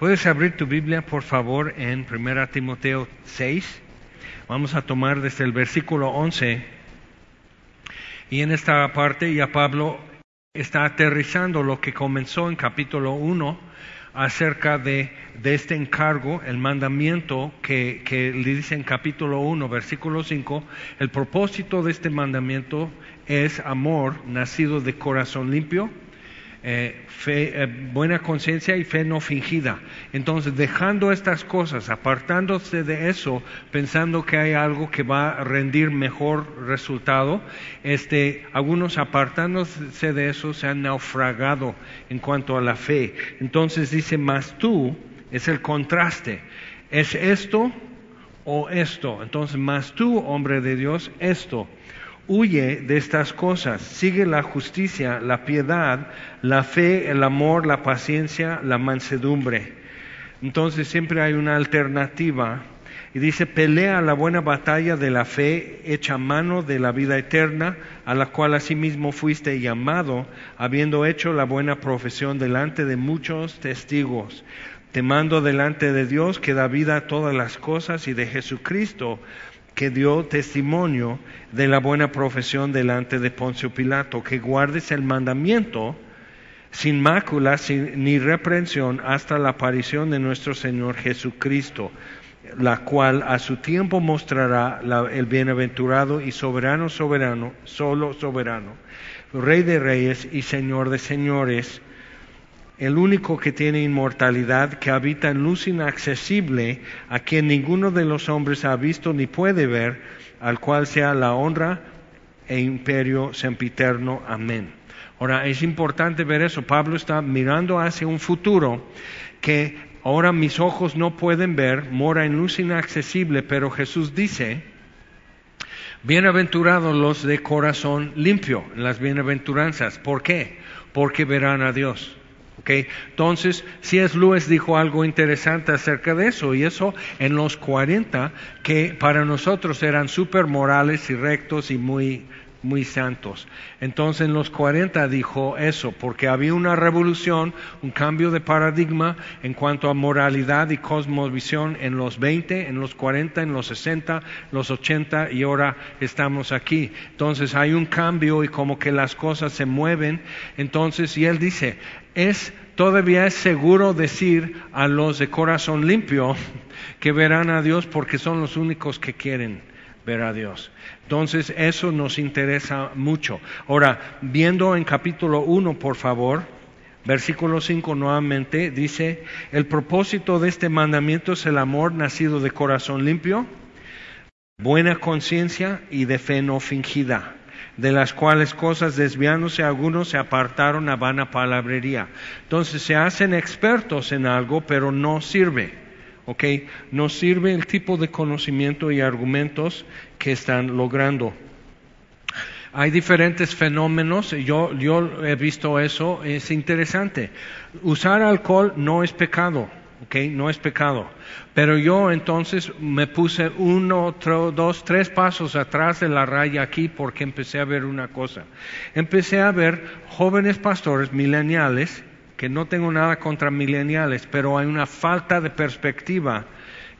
Puedes abrir tu Biblia, por favor, en 1 Timoteo 6. Vamos a tomar desde el versículo 11. Y en esta parte ya Pablo está aterrizando lo que comenzó en capítulo 1 acerca de, este encargo, el mandamiento que, que le dice en capítulo 1, versículo 5, el propósito de este mandamiento es amor nacido de corazón limpio, eh, fe, eh, buena conciencia y fe no fingida. Entonces, dejando estas cosas, apartándose de eso, pensando que hay algo que va a rendir mejor resultado, este, algunos apartándose de eso se han naufragado en cuanto a la fe. Entonces dice, más tú, es el contraste, es esto o esto. Entonces, más tú, hombre de Dios, esto huye de estas cosas, sigue la justicia, la piedad, la fe, el amor, la paciencia, la mansedumbre. Entonces siempre hay una alternativa. Y dice, pelea la buena batalla de la fe, echa mano de la vida eterna, a la cual asimismo fuiste llamado, habiendo hecho la buena profesión delante de muchos testigos. Te mando delante de Dios que da vida a todas las cosas y de Jesucristo, que dio testimonio de la buena profesión delante de Poncio Pilato, que guardes el mandamiento sin mácula ni reprensión hasta la aparición de nuestro Señor Jesucristo, la cual a su tiempo mostrará el bienaventurado y soberano, soberano, solo soberano, Rey de reyes y Señor de señores, el único que tiene inmortalidad, que habita en luz inaccesible, a quien ninguno de los hombres ha visto ni puede ver, al cual sea la honra e imperio sempiterno. Amén. Ahora, es importante ver eso. Pablo está mirando hacia un futuro que ahora mis ojos no pueden ver, mora en luz inaccesible, pero Jesús dice, bienaventurados los de corazón limpio, las bienaventuranzas. ¿Por qué? Porque verán a Dios. Entonces, C.S. Lewis dijo algo interesante acerca de eso, y eso en los 40, que para nosotros eran súper morales y rectos y muy, muy santos. Entonces en los 40 dijo eso, porque había una revolución, un cambio de paradigma en cuanto a moralidad y cosmovisión en los 20, en los 40, en los 60, los 80 y ahora estamos aquí. Entonces hay un cambio y como que las cosas se mueven. Entonces, y él dice, es todavía es seguro decir a los de corazón limpio que verán a Dios porque son los únicos que quieren ver a Dios. Entonces, eso nos interesa mucho. Ahora, viendo en capítulo 1, por favor, versículo 5 nuevamente, dice, el propósito de este mandamiento es el amor nacido de corazón limpio, buena conciencia y de fe no fingida de las cuales cosas desviándose algunos se apartaron a vana palabrería. Entonces se hacen expertos en algo, pero no sirve. ¿Ok? No sirve el tipo de conocimiento y argumentos que están logrando. Hay diferentes fenómenos, yo, yo he visto eso, es interesante. Usar alcohol no es pecado no es pecado. Pero yo entonces me puse uno, otro, dos, tres pasos atrás de la raya aquí porque empecé a ver una cosa. Empecé a ver jóvenes pastores mileniales, que no tengo nada contra mileniales, pero hay una falta de perspectiva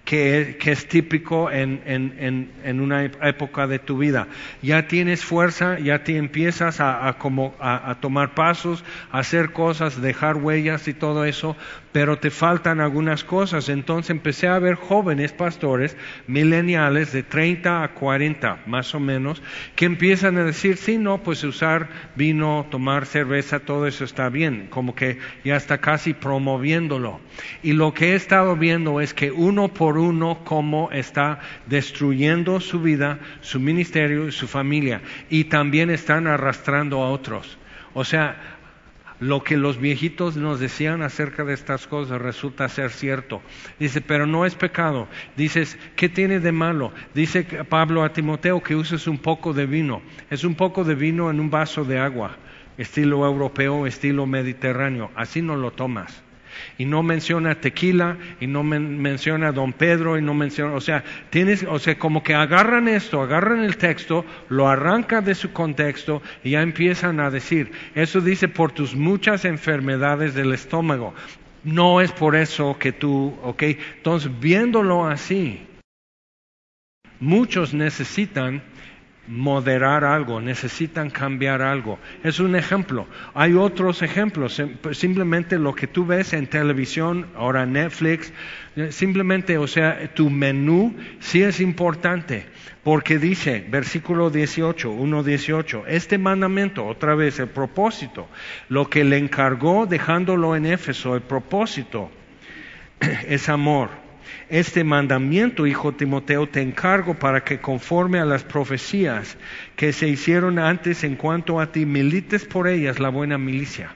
que, es típico en, una época de tu vida. Ya tienes fuerza, ya te empiezas a, como, a, tomar pasos, a hacer cosas, dejar huellas y todo eso, pero te faltan algunas cosas. Entonces empecé a ver jóvenes pastores mileniales de 30 a 40 más o menos, que empiezan a decir, sí, no, pues usar vino, tomar cerveza, todo eso está bien, como que ya está casi promoviéndolo. Y lo que he estado viendo es que uno por uno cómo está destruyendo su vida, su ministerio y su familia, y también están arrastrando a otros. O sea, lo que los viejitos nos decían acerca de estas cosas resulta ser cierto. Dice, pero no es pecado. Dices, ¿qué tiene de malo? Dice Pablo a Timoteo que uses un poco de vino. Es un poco de vino en un vaso de agua, estilo europeo, estilo mediterráneo. Así no lo tomas y no menciona tequila y no menciona don Pedro y no menciona, o sea, tienes, o sea, como que agarran esto, agarran el texto, lo arrancan de su contexto y ya empiezan a decir, eso dice por tus muchas enfermedades del estómago. No es por eso que tú, ok, entonces viéndolo así, muchos necesitan moderar algo, necesitan cambiar algo. Es un ejemplo. Hay otros ejemplos. Pues, simplemente lo que tú ves en televisión, ahora Netflix, eh, simplemente, o sea, tu menú sí es importante. Porque dice, versículo 18, 1.18, este mandamiento, otra vez, el propósito, lo que le encargó dejándolo en Éfeso, el propósito es amor este mandamiento, hijo Timoteo, te encargo para que conforme a las profecías que se hicieron antes en cuanto a ti, milites por ellas la buena milicia.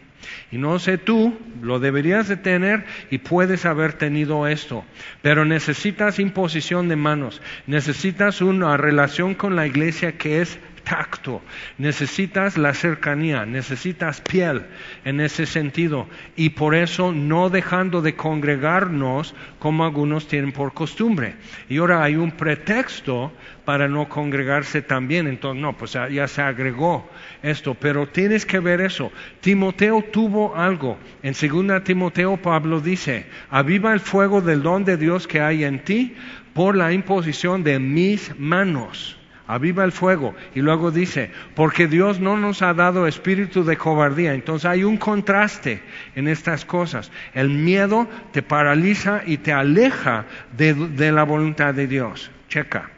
Y no sé tú, lo deberías de tener y puedes haber tenido esto, pero necesitas imposición de manos, necesitas una relación con la iglesia que es tacto, necesitas la cercanía, necesitas piel en ese sentido y por eso no dejando de congregarnos como algunos tienen por costumbre. Y ahora hay un pretexto para no congregarse también, entonces no, pues ya se agregó esto, pero tienes que ver eso. Timoteo tuvo algo. En 2 Timoteo Pablo dice, aviva el fuego del don de Dios que hay en ti por la imposición de mis manos aviva el fuego. Y luego dice, porque Dios no nos ha dado espíritu de cobardía. Entonces hay un contraste en estas cosas. El miedo te paraliza y te aleja de, la voluntad de Dios. Checa.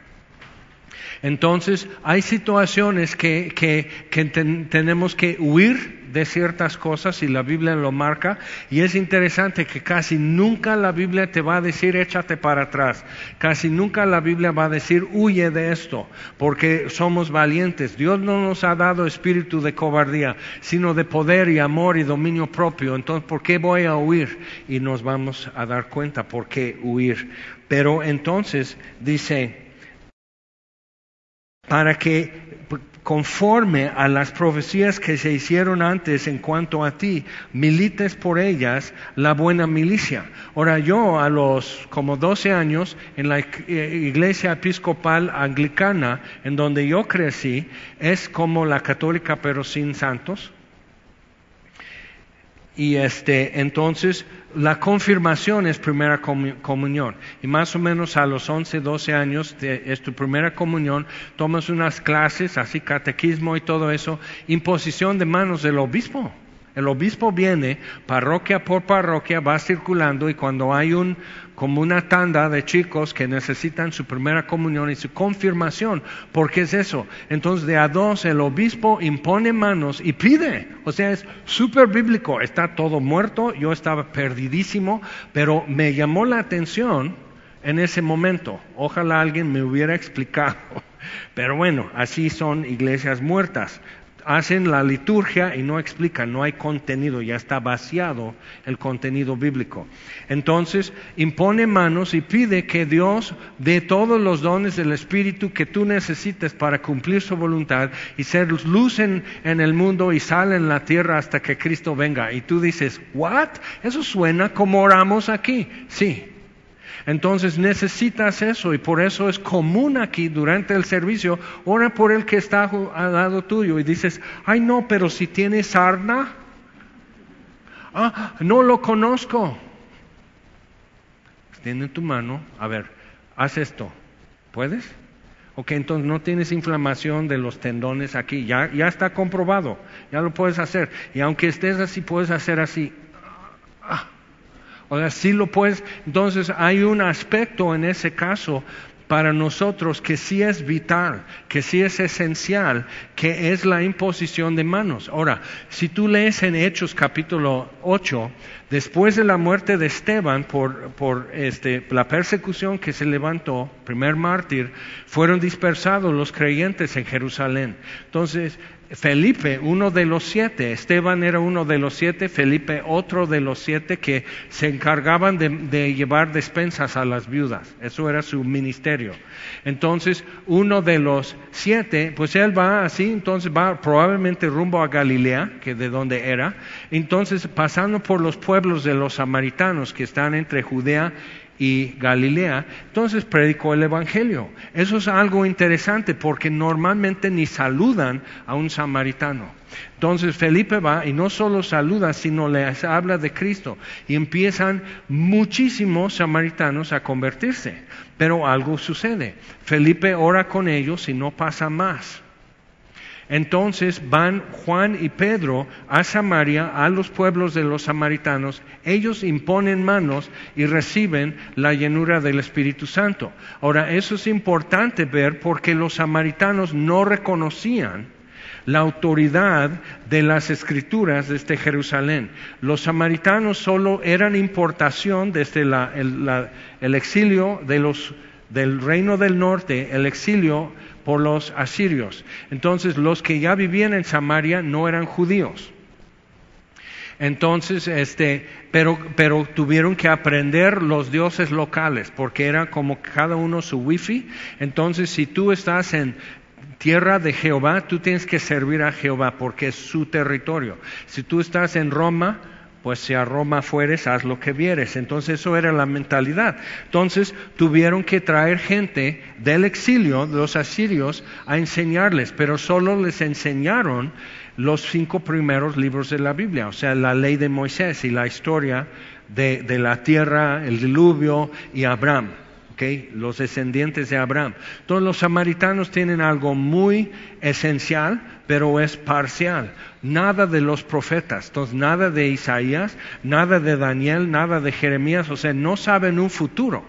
Entonces hay situaciones que, que tenemos que huir de ciertas cosas y la Biblia lo marca y es interesante que casi nunca la Biblia te va a decir échate para atrás, casi nunca la Biblia va a decir huye de esto, porque somos valientes. Dios no nos ha dado espíritu de cobardía, sino de poder y amor y dominio propio. Entonces, ¿por qué voy a huir? Y nos vamos a dar cuenta por qué huir. Pero entonces dice, para que conforme a las profecías que se hicieron antes en cuanto a ti, milites por ellas la buena milicia. Ahora yo a los como 12 años en la iglesia episcopal anglicana en donde yo crecí, es como la católica pero sin santos. Y este, entonces la confirmación es primera comunión. Y más o menos a los 11, 12 años es tu primera comunión, tomas unas clases, así catequismo y todo eso, imposición de manos del obispo. El obispo viene parroquia por parroquia, va circulando y cuando hay un, como una tanda de chicos que necesitan su primera comunión y su confirmación, porque es eso. Entonces de a dos el obispo impone manos y pide. O sea, es súper bíblico. Está todo muerto, yo estaba perdidísimo, pero me llamó la atención en ese momento. Ojalá alguien me hubiera explicado. Pero bueno, así son iglesias muertas hacen la liturgia y no explican, no hay contenido, ya está vaciado el contenido bíblico. Entonces, impone manos y pide que Dios dé todos los dones del Espíritu que tú necesites para cumplir su voluntad y ser luz en, el mundo y sal en la tierra hasta que Cristo venga. Y tú dices, ¿what? Eso suena como oramos aquí. Sí, entonces necesitas eso y por eso es común aquí durante el servicio, ora por el que está al lado tuyo y dices, ay no, pero si tiene sarna, ah, no lo conozco. Tiene tu mano, a ver, haz esto, ¿puedes? Ok, entonces no tienes inflamación de los tendones aquí, ya, ya está comprobado, ya lo puedes hacer. Y aunque estés así, puedes hacer así. Ah, sea, sí lo puedes. Entonces hay un aspecto en ese caso para nosotros que sí es vital, que sí es esencial, que es la imposición de manos. Ahora, si tú lees en Hechos capítulo 8, después de la muerte de Esteban por, por este, la persecución que se levantó, primer mártir, fueron dispersados los creyentes en Jerusalén. Entonces, Felipe, uno de los siete, Esteban era uno de los siete, Felipe otro de los siete que se encargaban de, llevar despensas a las viudas. Eso era su ministerio. Entonces, uno de los siete, pues él va así, entonces va probablemente rumbo a Galilea, que de donde era. Entonces, pasando por los pueblos de los samaritanos que están entre Judea y Galilea, entonces predicó el Evangelio. Eso es algo interesante porque normalmente ni saludan a un samaritano. Entonces Felipe va y no solo saluda, sino les habla de Cristo y empiezan muchísimos samaritanos a convertirse. Pero algo sucede. Felipe ora con ellos y no pasa más. Entonces van Juan y Pedro a Samaria, a los pueblos de los samaritanos, ellos imponen manos y reciben la llenura del Espíritu Santo. Ahora, eso es importante ver porque los samaritanos no reconocían la autoridad de las escrituras desde este Jerusalén. Los samaritanos solo eran importación desde el, exilio del reino del norte, el exilio por los asirios. Entonces los que ya vivían en Samaria no eran judíos. Entonces, este, pero, pero tuvieron que aprender los dioses locales, porque era como cada uno su wifi. Entonces, si tú estás en tierra de Jehová, tú tienes que servir a Jehová, porque es su territorio. Si tú estás en Roma, pues si a Roma fueres, haz lo que vieres. Entonces eso era la mentalidad. Entonces tuvieron que traer gente del exilio, los asirios, a enseñarles, pero solo les enseñaron los cinco primeros libros de la Biblia, o sea, la ley de Moisés y la historia de, de la tierra, el diluvio y Abraham los descendientes de Abraham. Todos los samaritanos tienen algo muy esencial, pero es parcial. Nada de los profetas, entonces nada de Isaías, nada de Daniel, nada de Jeremías, o sea, no saben un futuro.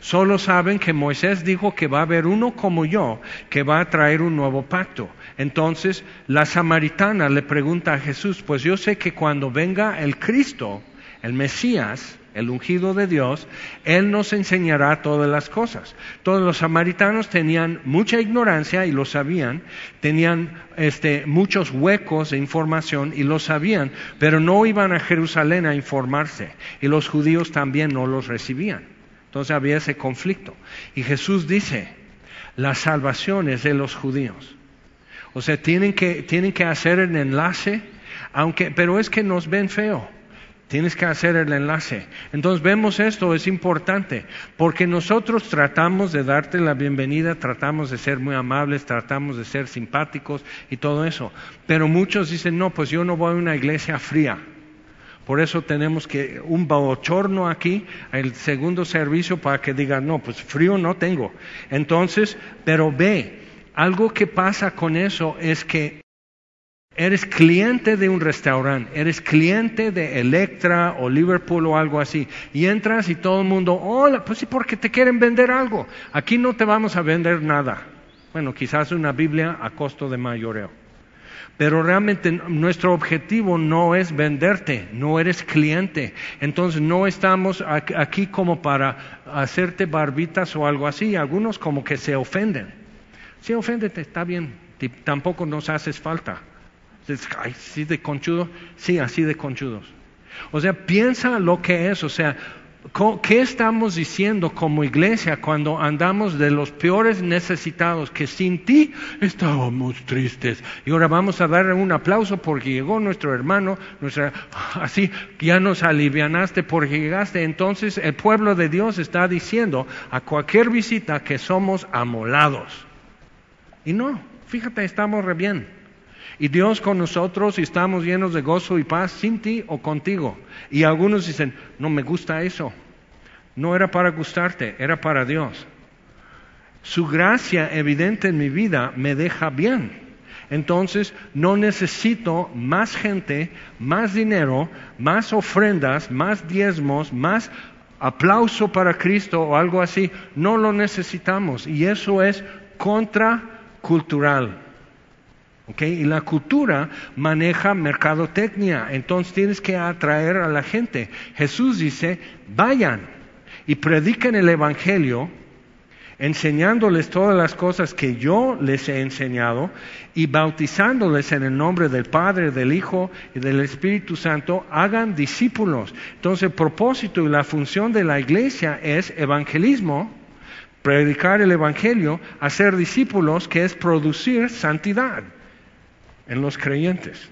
Solo saben que Moisés dijo que va a haber uno como yo que va a traer un nuevo pacto. Entonces la samaritana le pregunta a Jesús, pues yo sé que cuando venga el Cristo, el Mesías, el ungido de Dios, Él nos enseñará todas las cosas. Todos los samaritanos tenían mucha ignorancia y lo sabían, tenían este, muchos huecos de información y lo sabían, pero no iban a Jerusalén a informarse y los judíos también no los recibían. Entonces había ese conflicto. Y Jesús dice, la salvación es de los judíos. O sea, tienen que, tienen que hacer el enlace, aunque, pero es que nos ven feo. Tienes que hacer el enlace. Entonces vemos esto, es importante, porque nosotros tratamos de darte la bienvenida, tratamos de ser muy amables, tratamos de ser simpáticos y todo eso. Pero muchos dicen, no, pues yo no voy a una iglesia fría. Por eso tenemos que un bochorno aquí, el segundo servicio, para que digan, no, pues frío no tengo. Entonces, pero ve, algo que pasa con eso es que eres cliente de un restaurante, eres cliente de Electra o Liverpool o algo así, y entras y todo el mundo, hola, pues sí, porque te quieren vender algo. Aquí no te vamos a vender nada. Bueno, quizás una Biblia a costo de mayoreo. Pero realmente nuestro objetivo no es venderte, no eres cliente. Entonces no estamos aquí como para hacerte barbitas o algo así. Algunos como que se ofenden. Sí, oféndete, está bien. Tampoco nos haces falta. ¿Así de conchudo? Sí, así de conchudos. O sea, piensa lo que es, o sea, ¿qué estamos diciendo como iglesia cuando andamos de los peores necesitados que sin ti estábamos tristes? Y ahora vamos a darle un aplauso porque llegó nuestro hermano, nuestra, así ya nos alivianaste porque llegaste. Entonces el pueblo de Dios está diciendo a cualquier visita que somos amolados. Y no, fíjate, estamos re bien. Y Dios con nosotros y estamos llenos de gozo y paz sin ti o contigo. Y algunos dicen, no me gusta eso. No era para gustarte, era para Dios. Su gracia evidente en mi vida me deja bien. Entonces no necesito más gente, más dinero, más ofrendas, más diezmos, más aplauso para Cristo o algo así. No lo necesitamos. Y eso es contracultural. Y la cultura maneja mercadotecnia, entonces tienes que atraer a la gente. Jesús dice, vayan y prediquen el Evangelio, enseñándoles todas las cosas que yo les he enseñado y bautizándoles en el nombre del Padre, del Hijo y del Espíritu Santo, hagan discípulos. Entonces el propósito y la función de la iglesia es evangelismo, predicar el Evangelio, hacer discípulos, que es producir santidad en los creyentes.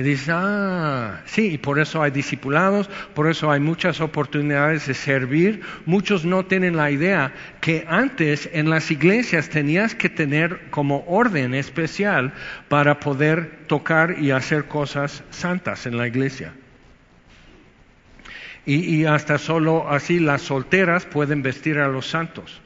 Y dices, ah, sí, y por eso hay discipulados, por eso hay muchas oportunidades de servir. Muchos no tienen la idea que antes en las iglesias tenías que tener como orden especial para poder tocar y hacer cosas santas en la iglesia. Y, y hasta solo así las solteras pueden vestir a los santos.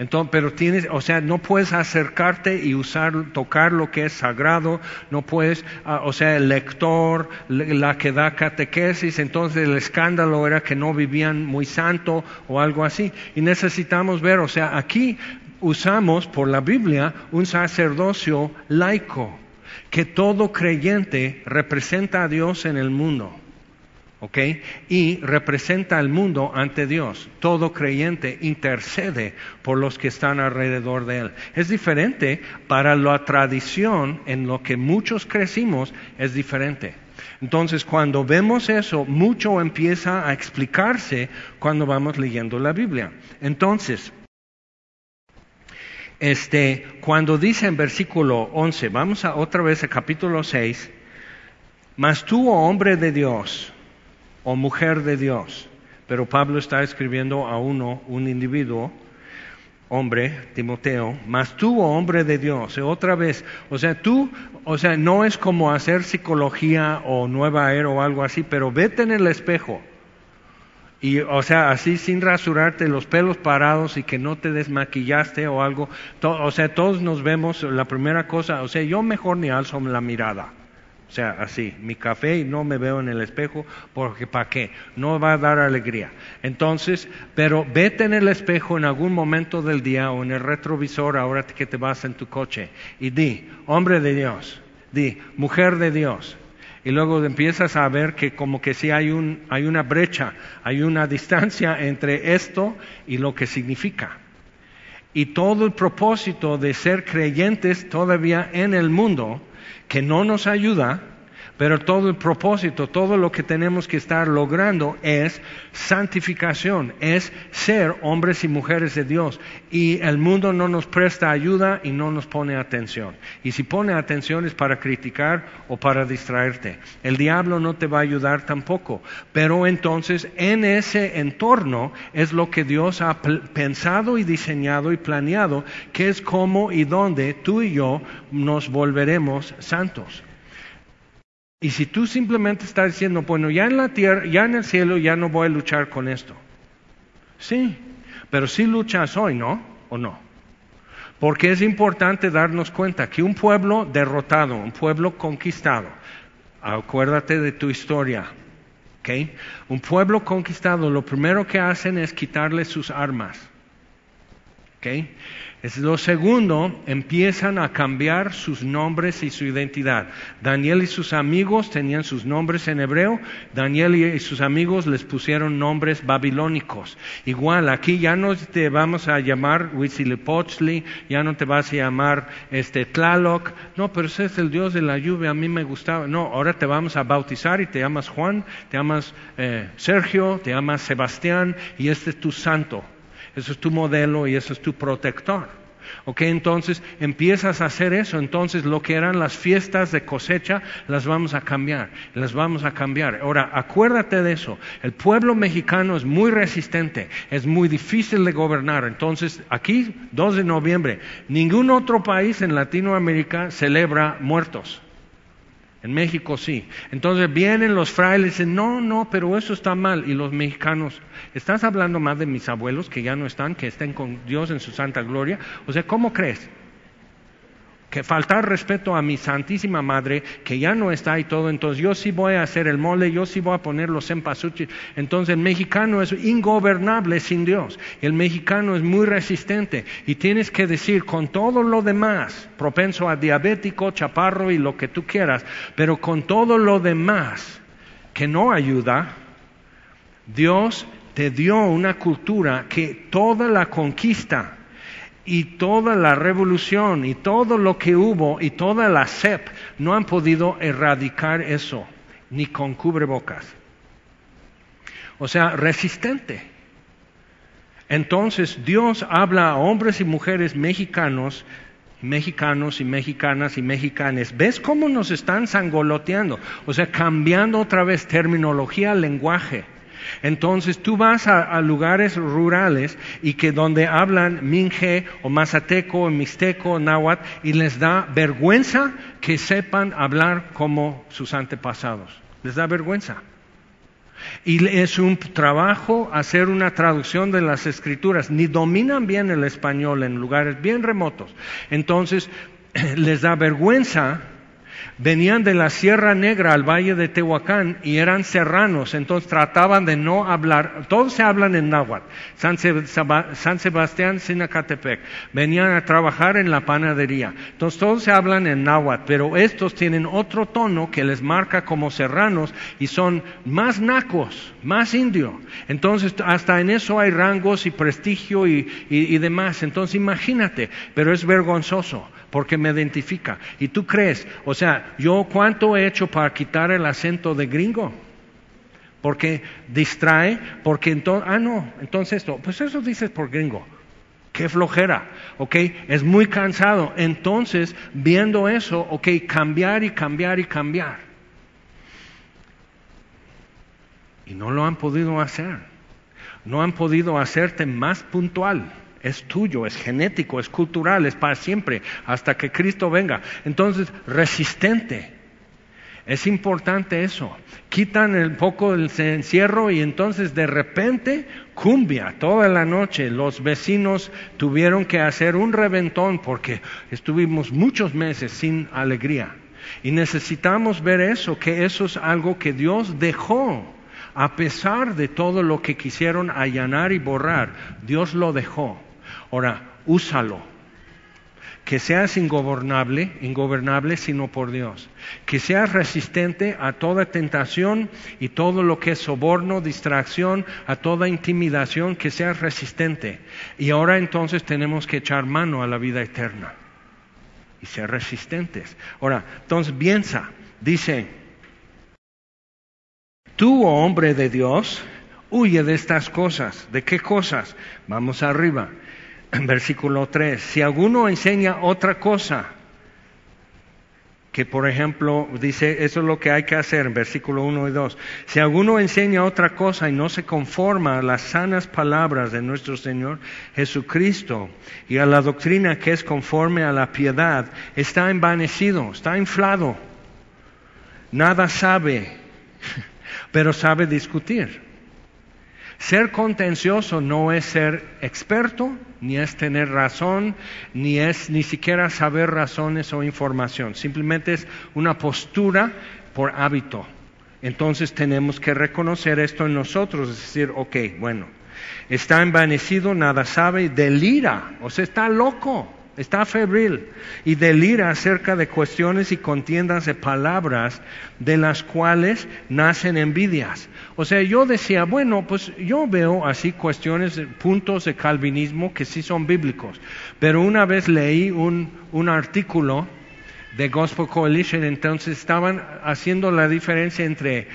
Entonces, pero tienes, o sea, no puedes acercarte y usar, tocar lo que es sagrado, no puedes, ah, o sea, el lector, la que da catequesis, entonces el escándalo era que no vivían muy santo o algo así. Y necesitamos ver, o sea, aquí usamos por la Biblia un sacerdocio laico, que todo creyente representa a Dios en el mundo. ¿Ok? Y representa al mundo ante Dios. Todo creyente intercede por los que están alrededor de él. Es diferente para la tradición en lo que muchos crecimos, es diferente. Entonces, cuando vemos eso, mucho empieza a explicarse cuando vamos leyendo la Biblia. Entonces, este, cuando dice en versículo 11, vamos a otra vez a capítulo 6, mas tú, oh hombre de Dios, o mujer de Dios. Pero Pablo está escribiendo a uno, un individuo, hombre, Timoteo, mas tú, oh hombre de Dios, otra vez, o sea, tú, o sea, no es como hacer psicología o nueva era o algo así, pero vete en el espejo. Y, o sea, así sin rasurarte los pelos parados y que no te desmaquillaste o algo. o sea, todos nos vemos, la primera cosa, o sea, yo mejor ni alzo la mirada. O sea, así, mi café y no me veo en el espejo porque ¿para qué? No va a dar alegría. Entonces, pero vete en el espejo en algún momento del día o en el retrovisor ahora que te vas en tu coche y di, hombre de Dios, di, mujer de Dios. Y luego empiezas a ver que como que sí hay, un, hay una brecha, hay una distancia entre esto y lo que significa. Y todo el propósito de ser creyentes todavía en el mundo que no nos ayuda, pero todo el propósito, todo lo que tenemos que estar logrando es santificación, es ser hombres y mujeres de Dios. Y el mundo no nos presta ayuda y no nos pone atención. Y si pone atención es para criticar o para distraerte. El diablo no te va a ayudar tampoco. Pero entonces en ese entorno es lo que Dios ha pensado y diseñado y planeado, que es cómo y dónde tú y yo nos volveremos santos. Y si tú simplemente estás diciendo, bueno, ya en la tierra, ya en el cielo, ya no voy a luchar con esto. Sí, pero sí luchas hoy, ¿no? ¿O no? Porque es importante darnos cuenta que un pueblo derrotado, un pueblo conquistado, acuérdate de tu historia, ¿ok? Un pueblo conquistado, lo primero que hacen es quitarle sus armas, ¿ok? Es lo segundo, empiezan a cambiar sus nombres y su identidad. Daniel y sus amigos tenían sus nombres en hebreo, Daniel y sus amigos les pusieron nombres babilónicos. Igual, aquí ya no te vamos a llamar Huitzilopochtli, ya no te vas a llamar este Tlaloc, no, pero ese es el Dios de la lluvia, a mí me gustaba. No, ahora te vamos a bautizar y te llamas Juan, te llamas eh, Sergio, te llamas Sebastián y este es tu santo. Eso es tu modelo y eso es tu protector. Ok, entonces empiezas a hacer eso, entonces lo que eran las fiestas de cosecha las vamos a cambiar, las vamos a cambiar. Ahora, acuérdate de eso, el pueblo mexicano es muy resistente, es muy difícil de gobernar, entonces aquí, 2 de noviembre, ningún otro país en Latinoamérica celebra muertos. En México sí. Entonces vienen los frailes y dicen, no, no, pero eso está mal. Y los mexicanos, ¿estás hablando más de mis abuelos que ya no están, que estén con Dios en su santa gloria? O sea, ¿cómo crees? Que faltar respeto a mi Santísima Madre, que ya no está y todo, entonces yo sí voy a hacer el mole, yo sí voy a poner los empasuchis. Entonces el mexicano es ingobernable sin Dios, el mexicano es muy resistente y tienes que decir con todo lo demás, propenso a diabético, chaparro y lo que tú quieras, pero con todo lo demás que no ayuda, Dios te dio una cultura que toda la conquista, y toda la revolución y todo lo que hubo y toda la CEP no han podido erradicar eso, ni con cubrebocas. O sea, resistente. Entonces Dios habla a hombres y mujeres mexicanos mexicanos y mexicanas y mexicanes, ¿ves cómo nos están sangoloteando? O sea, cambiando otra vez terminología, lenguaje. Entonces tú vas a, lugares rurales y que donde hablan minje o mazateco o mixteco o náhuatl y les da vergüenza que sepan hablar como sus antepasados. Les da vergüenza. Y es un trabajo hacer una traducción de las escrituras. Ni dominan bien el español en lugares bien remotos. Entonces les da vergüenza venían de la Sierra Negra al Valle de Tehuacán y eran serranos, entonces trataban de no hablar, todos se hablan en náhuatl, San, Sebastián, Sinacatepec, venían a trabajar en la panadería, entonces todos se hablan en náhuatl, pero estos tienen otro tono que les marca como serranos y son más nacos, más indio, entonces hasta en eso hay rangos y prestigio y demás, entonces imagínate, pero es vergonzoso porque me identifica. ¿Y tú crees? O sea, ¿yo cuánto he hecho para quitar el acento de gringo? Porque distrae, porque entonces, ah, no, entonces esto, pues eso dices por gringo. Qué flojera, ¿ok? Es muy cansado. Entonces, viendo eso, ¿ok? Cambiar y cambiar y cambiar. Y no lo han podido hacer. No han podido hacerte más puntual es tuyo, es genético, es cultural, es para siempre, hasta que Cristo venga. Entonces, resistente. Es importante eso. Quitan el poco del encierro y entonces de repente cumbia toda la noche. Los vecinos tuvieron que hacer un reventón porque estuvimos muchos meses sin alegría. Y necesitamos ver eso, que eso es algo que Dios dejó. A pesar de todo lo que quisieron allanar y borrar, Dios lo dejó. Ahora, úsalo. Que seas ingobernable, ingobernable sino por Dios. Que seas resistente a toda tentación y todo lo que es soborno, distracción, a toda intimidación, que seas resistente. Y ahora entonces tenemos que echar mano a la vida eterna y ser resistentes. Ahora, entonces piensa, dice, tú, oh hombre de Dios, huye de estas cosas. ¿De qué cosas? Vamos arriba versículo 3, si alguno enseña otra cosa, que por ejemplo dice, eso es lo que hay que hacer en versículo 1 y 2, si alguno enseña otra cosa y no se conforma a las sanas palabras de nuestro Señor Jesucristo y a la doctrina que es conforme a la piedad, está envanecido, está inflado, nada sabe, pero sabe discutir. Ser contencioso no es ser experto, ni es tener razón, ni es ni siquiera saber razones o información. Simplemente es una postura por hábito. Entonces tenemos que reconocer esto en nosotros, es decir, ok, bueno, está envanecido, nada sabe, delira, o sea, está loco está febril y delira acerca de cuestiones y contiendas de palabras de las cuales nacen envidias. O sea, yo decía, bueno, pues yo veo así cuestiones, puntos de calvinismo que sí son bíblicos, pero una vez leí un, un artículo de Gospel Coalition, entonces estaban haciendo la diferencia entre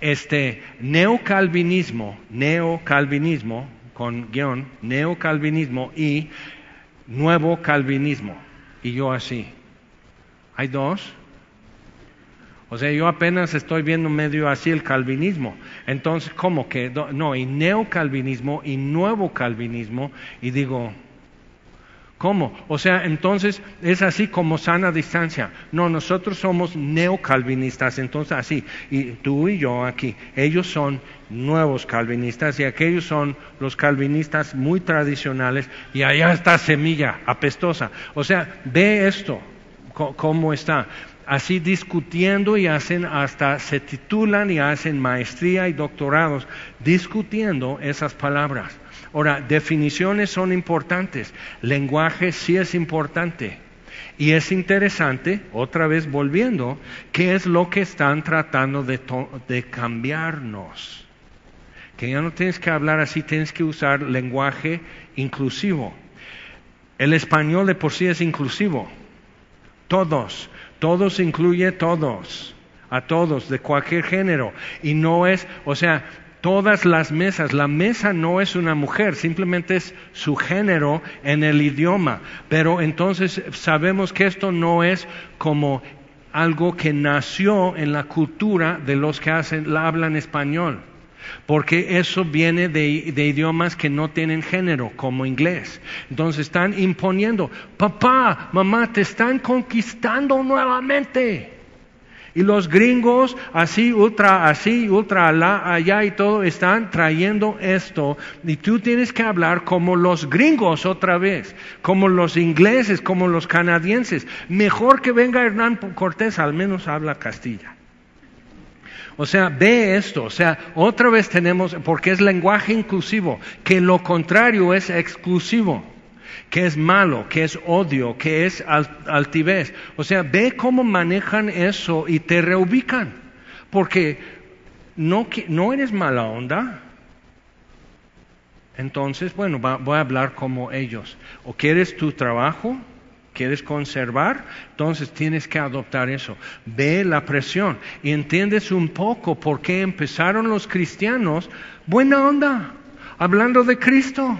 este neocalvinismo, neocalvinismo, con guion, neocalvinismo y nuevo calvinismo. Y yo así. ¿Hay dos? O sea, yo apenas estoy viendo medio así el calvinismo. Entonces, ¿cómo que? No, y neocalvinismo y nuevo calvinismo. Y digo, ¿Cómo? O sea, entonces es así como sana distancia. No, nosotros somos neocalvinistas, entonces así. Y tú y yo aquí, ellos son nuevos calvinistas y aquellos son los calvinistas muy tradicionales y allá está semilla apestosa. O sea, ve esto, cómo está. Así discutiendo y hacen hasta se titulan y hacen maestría y doctorados discutiendo esas palabras. Ahora, definiciones son importantes, lenguaje sí es importante. Y es interesante, otra vez volviendo, qué es lo que están tratando de, de cambiarnos. Que ya no tienes que hablar así, tienes que usar lenguaje inclusivo. El español de por sí es inclusivo. Todos, todos incluye todos, a todos, de cualquier género. Y no es, o sea, todas las mesas. La mesa no es una mujer, simplemente es su género en el idioma. Pero entonces sabemos que esto no es como algo que nació en la cultura de los que hacen, la hablan español. Porque eso viene de, de, idiomas que no tienen género, como inglés. Entonces están imponiendo, papá, mamá, te están conquistando nuevamente. Y los gringos, así, ultra, así, ultra, allá y todo, están trayendo esto. Y tú tienes que hablar como los gringos otra vez, como los ingleses, como los canadienses. Mejor que venga Hernán Cortés, al menos habla Castilla. O sea, ve esto, o sea, otra vez tenemos, porque es lenguaje inclusivo, que lo contrario es exclusivo que es malo, que es odio, que es altivez. O sea, ve cómo manejan eso y te reubican. Porque no, no eres mala onda. Entonces, bueno, voy a hablar como ellos. O quieres tu trabajo, quieres conservar, entonces tienes que adoptar eso. Ve la presión y entiendes un poco por qué empezaron los cristianos buena onda, hablando de Cristo.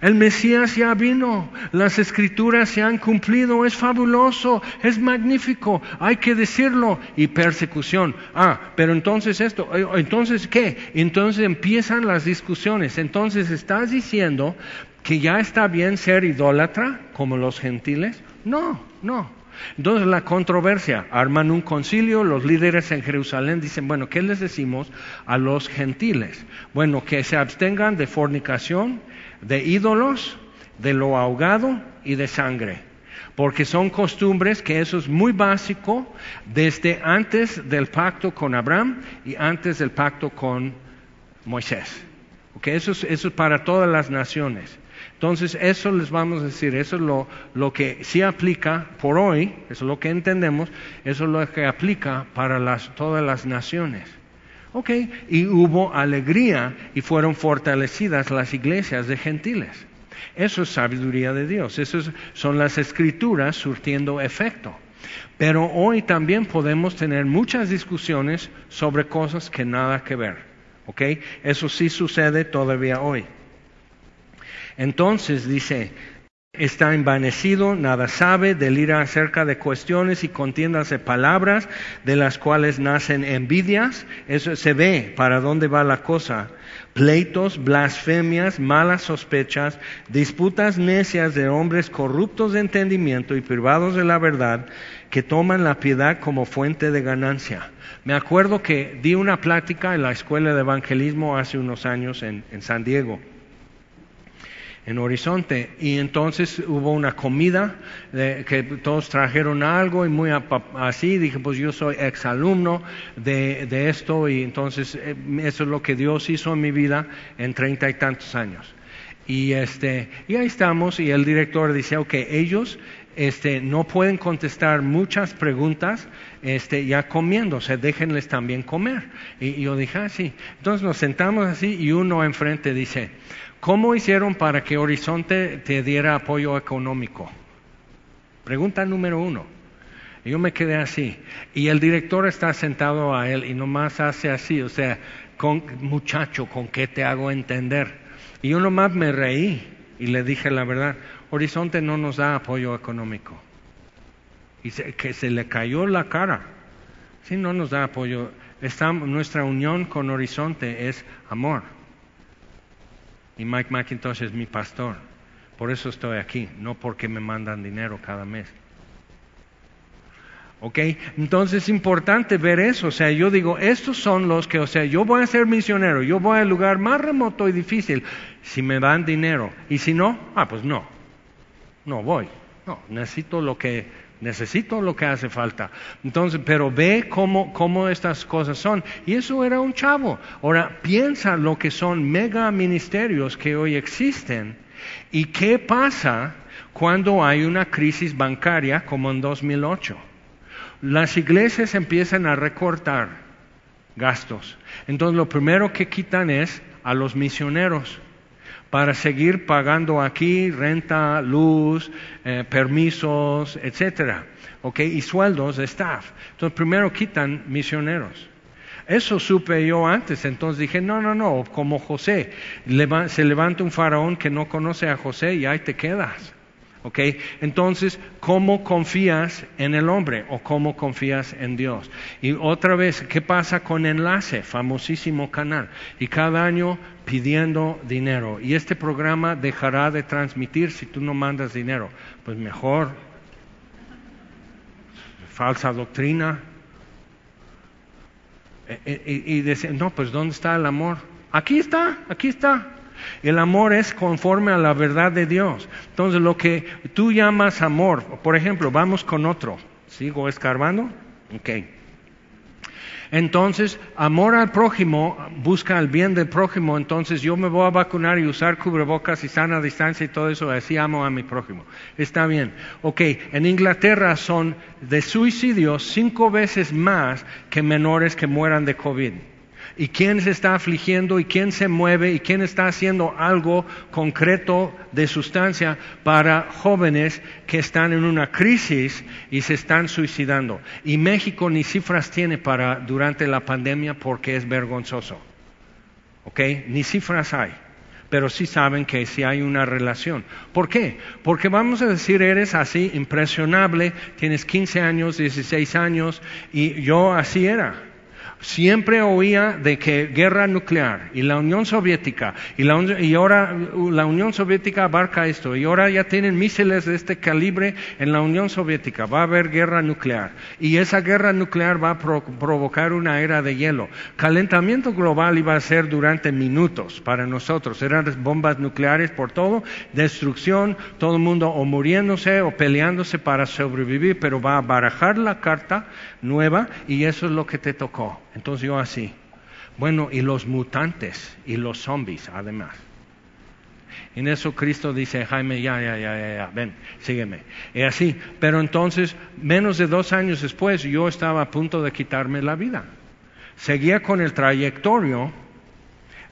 El Mesías ya vino, las escrituras se han cumplido, es fabuloso, es magnífico, hay que decirlo. Y persecución. Ah, pero entonces esto, eh, entonces ¿qué? Entonces empiezan las discusiones. Entonces estás diciendo que ya está bien ser idólatra como los gentiles. No, no. Entonces la controversia, arman un concilio, los líderes en Jerusalén dicen, bueno, ¿qué les decimos a los gentiles? Bueno, que se abstengan de fornicación, de ídolos, de lo ahogado y de sangre. Porque son costumbres que eso es muy básico desde antes del pacto con Abraham y antes del pacto con Moisés. Okay, eso, es, eso es para todas las naciones. Entonces, eso les vamos a decir, eso es lo, que sí aplica por hoy, eso es lo que entendemos, eso es lo que aplica para todas las naciones. Ok, y hubo alegría y fueron fortalecidas las iglesias de gentiles. Eso es sabiduría de Dios, eso son las escrituras surtiendo efecto. Pero hoy también podemos tener muchas discusiones sobre cosas que nada que ver. ¿Ok? Eso sí sucede todavía hoy. Entonces dice, está envanecido, nada sabe, delira acerca de cuestiones y contiendas de palabras de las cuales nacen envidias. Eso se ve para dónde va la cosa. Pleitos, blasfemias, malas sospechas, disputas necias de hombres corruptos de entendimiento y privados de la verdad, que toman la piedad como fuente de ganancia. Me acuerdo que di una plática en la escuela de evangelismo hace unos años en, en San Diego en Horizonte. Y entonces hubo una comida que todos trajeron algo y muy así. Dije, pues yo soy exalumno de, de esto y entonces eh, eso es lo que Dios hizo en mi vida en treinta y tantos años. Y, este, y ahí estamos y el director dice, ok, ellos este, no pueden contestar muchas preguntas este, ya comiéndose, déjenles también comer. Y, yo dije, ah, sí. Entonces nos sentamos así y uno enfrente dice, ¿Cómo hicieron para que Horizonte te diera apoyo económico? Pregunta número uno. Yo me quedé así. Y el director está sentado a él y nomás hace así, o sea, con, muchacho, ¿con qué te hago entender? Y yo nomás me reí y le dije la verdad, Horizonte no nos da apoyo económico. Y que se le cayó la cara. Sí, no nos da apoyo. nuestra unión con Horizonte es amor. Y Mike McIntosh es mi pastor. Por eso estoy aquí, no porque me mandan dinero cada mes. ¿Ok? Entonces es importante ver eso. O sea, yo digo, estos son los que, o sea, yo voy a ser misionero, yo voy al lugar más remoto y difícil si me dan dinero. Y si no, ah, pues no. No voy. No, necesito lo que necesito lo que hace falta. Entonces, pero ve cómo, cómo estas cosas son. Y eso era un chavo. Ahora, piensa lo que son mega ministerios que hoy existen y qué pasa cuando hay una crisis bancaria como en 2008. Las iglesias empiezan a recortar gastos. Entonces, lo primero que quitan es a los misioneros para seguir pagando aquí renta, luz, eh, permisos, etcétera, ¿ok? Y sueldos de staff. Entonces, primero quitan misioneros. Eso supe yo antes, entonces dije, no, no, no, como José, se levanta un faraón que no conoce a José y ahí te quedas. ¿Ok? Entonces, ¿cómo confías en el hombre o cómo confías en Dios? Y otra vez, ¿qué pasa con Enlace, famosísimo canal? Y cada año pidiendo dinero. Y este programa dejará de transmitir si tú no mandas dinero. Pues mejor. Falsa doctrina. E, e, y, y, no, pues ¿dónde está el amor? Aquí está, aquí está. El amor es conforme a la verdad de Dios. Entonces, lo que tú llamas amor, por ejemplo, vamos con otro. ¿Sigo escarbando? Ok. Entonces, amor al prójimo busca el bien del prójimo. Entonces, yo me voy a vacunar y usar cubrebocas y sana distancia y todo eso. Así amo a mi prójimo. Está bien. Ok, en Inglaterra son de suicidios cinco veces más que menores que mueran de COVID y quién se está afligiendo y quién se mueve y quién está haciendo algo concreto de sustancia para jóvenes que están en una crisis y se están suicidando. Y México ni cifras tiene para durante la pandemia porque es vergonzoso. ¿Ok? Ni cifras hay pero sí saben que sí hay una relación. ¿Por qué? Porque vamos a decir, eres así impresionable, tienes 15 años, 16 años, y yo así era siempre oía de que guerra nuclear y la Unión Soviética y, la, y ahora la Unión Soviética abarca esto y ahora ya tienen misiles de este calibre en la Unión Soviética, va a haber guerra nuclear y esa guerra nuclear va a provocar una era de hielo. Calentamiento global iba a ser durante minutos para nosotros, eran bombas nucleares por todo, destrucción, todo el mundo o muriéndose o peleándose para sobrevivir, pero va a barajar la carta nueva y eso es lo que te tocó. Entonces yo así. Bueno, y los mutantes y los zombies además. En eso Cristo dice, Jaime, ya, ya, ya, ya, ven, sígueme. Y así, pero entonces, menos de dos años después, yo estaba a punto de quitarme la vida. Seguía con el trayectorio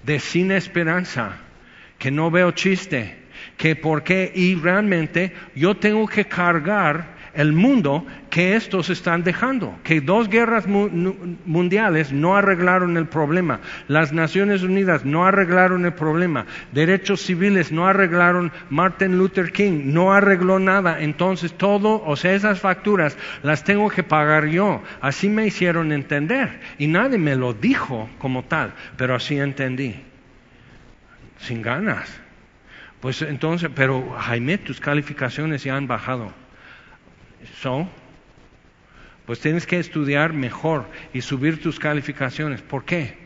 de sin esperanza, que no veo chiste, que por qué, y realmente yo tengo que cargar el mundo que estos están dejando, que dos guerras mundiales no arreglaron el problema, las Naciones Unidas no arreglaron el problema, derechos civiles no arreglaron, Martin Luther King no arregló nada, entonces todo, o sea, esas facturas las tengo que pagar yo, así me hicieron entender y nadie me lo dijo como tal, pero así entendí, sin ganas. Pues entonces, pero Jaime, tus calificaciones ya han bajado. So, pues tienes que estudiar mejor y subir tus calificaciones. ¿Por qué?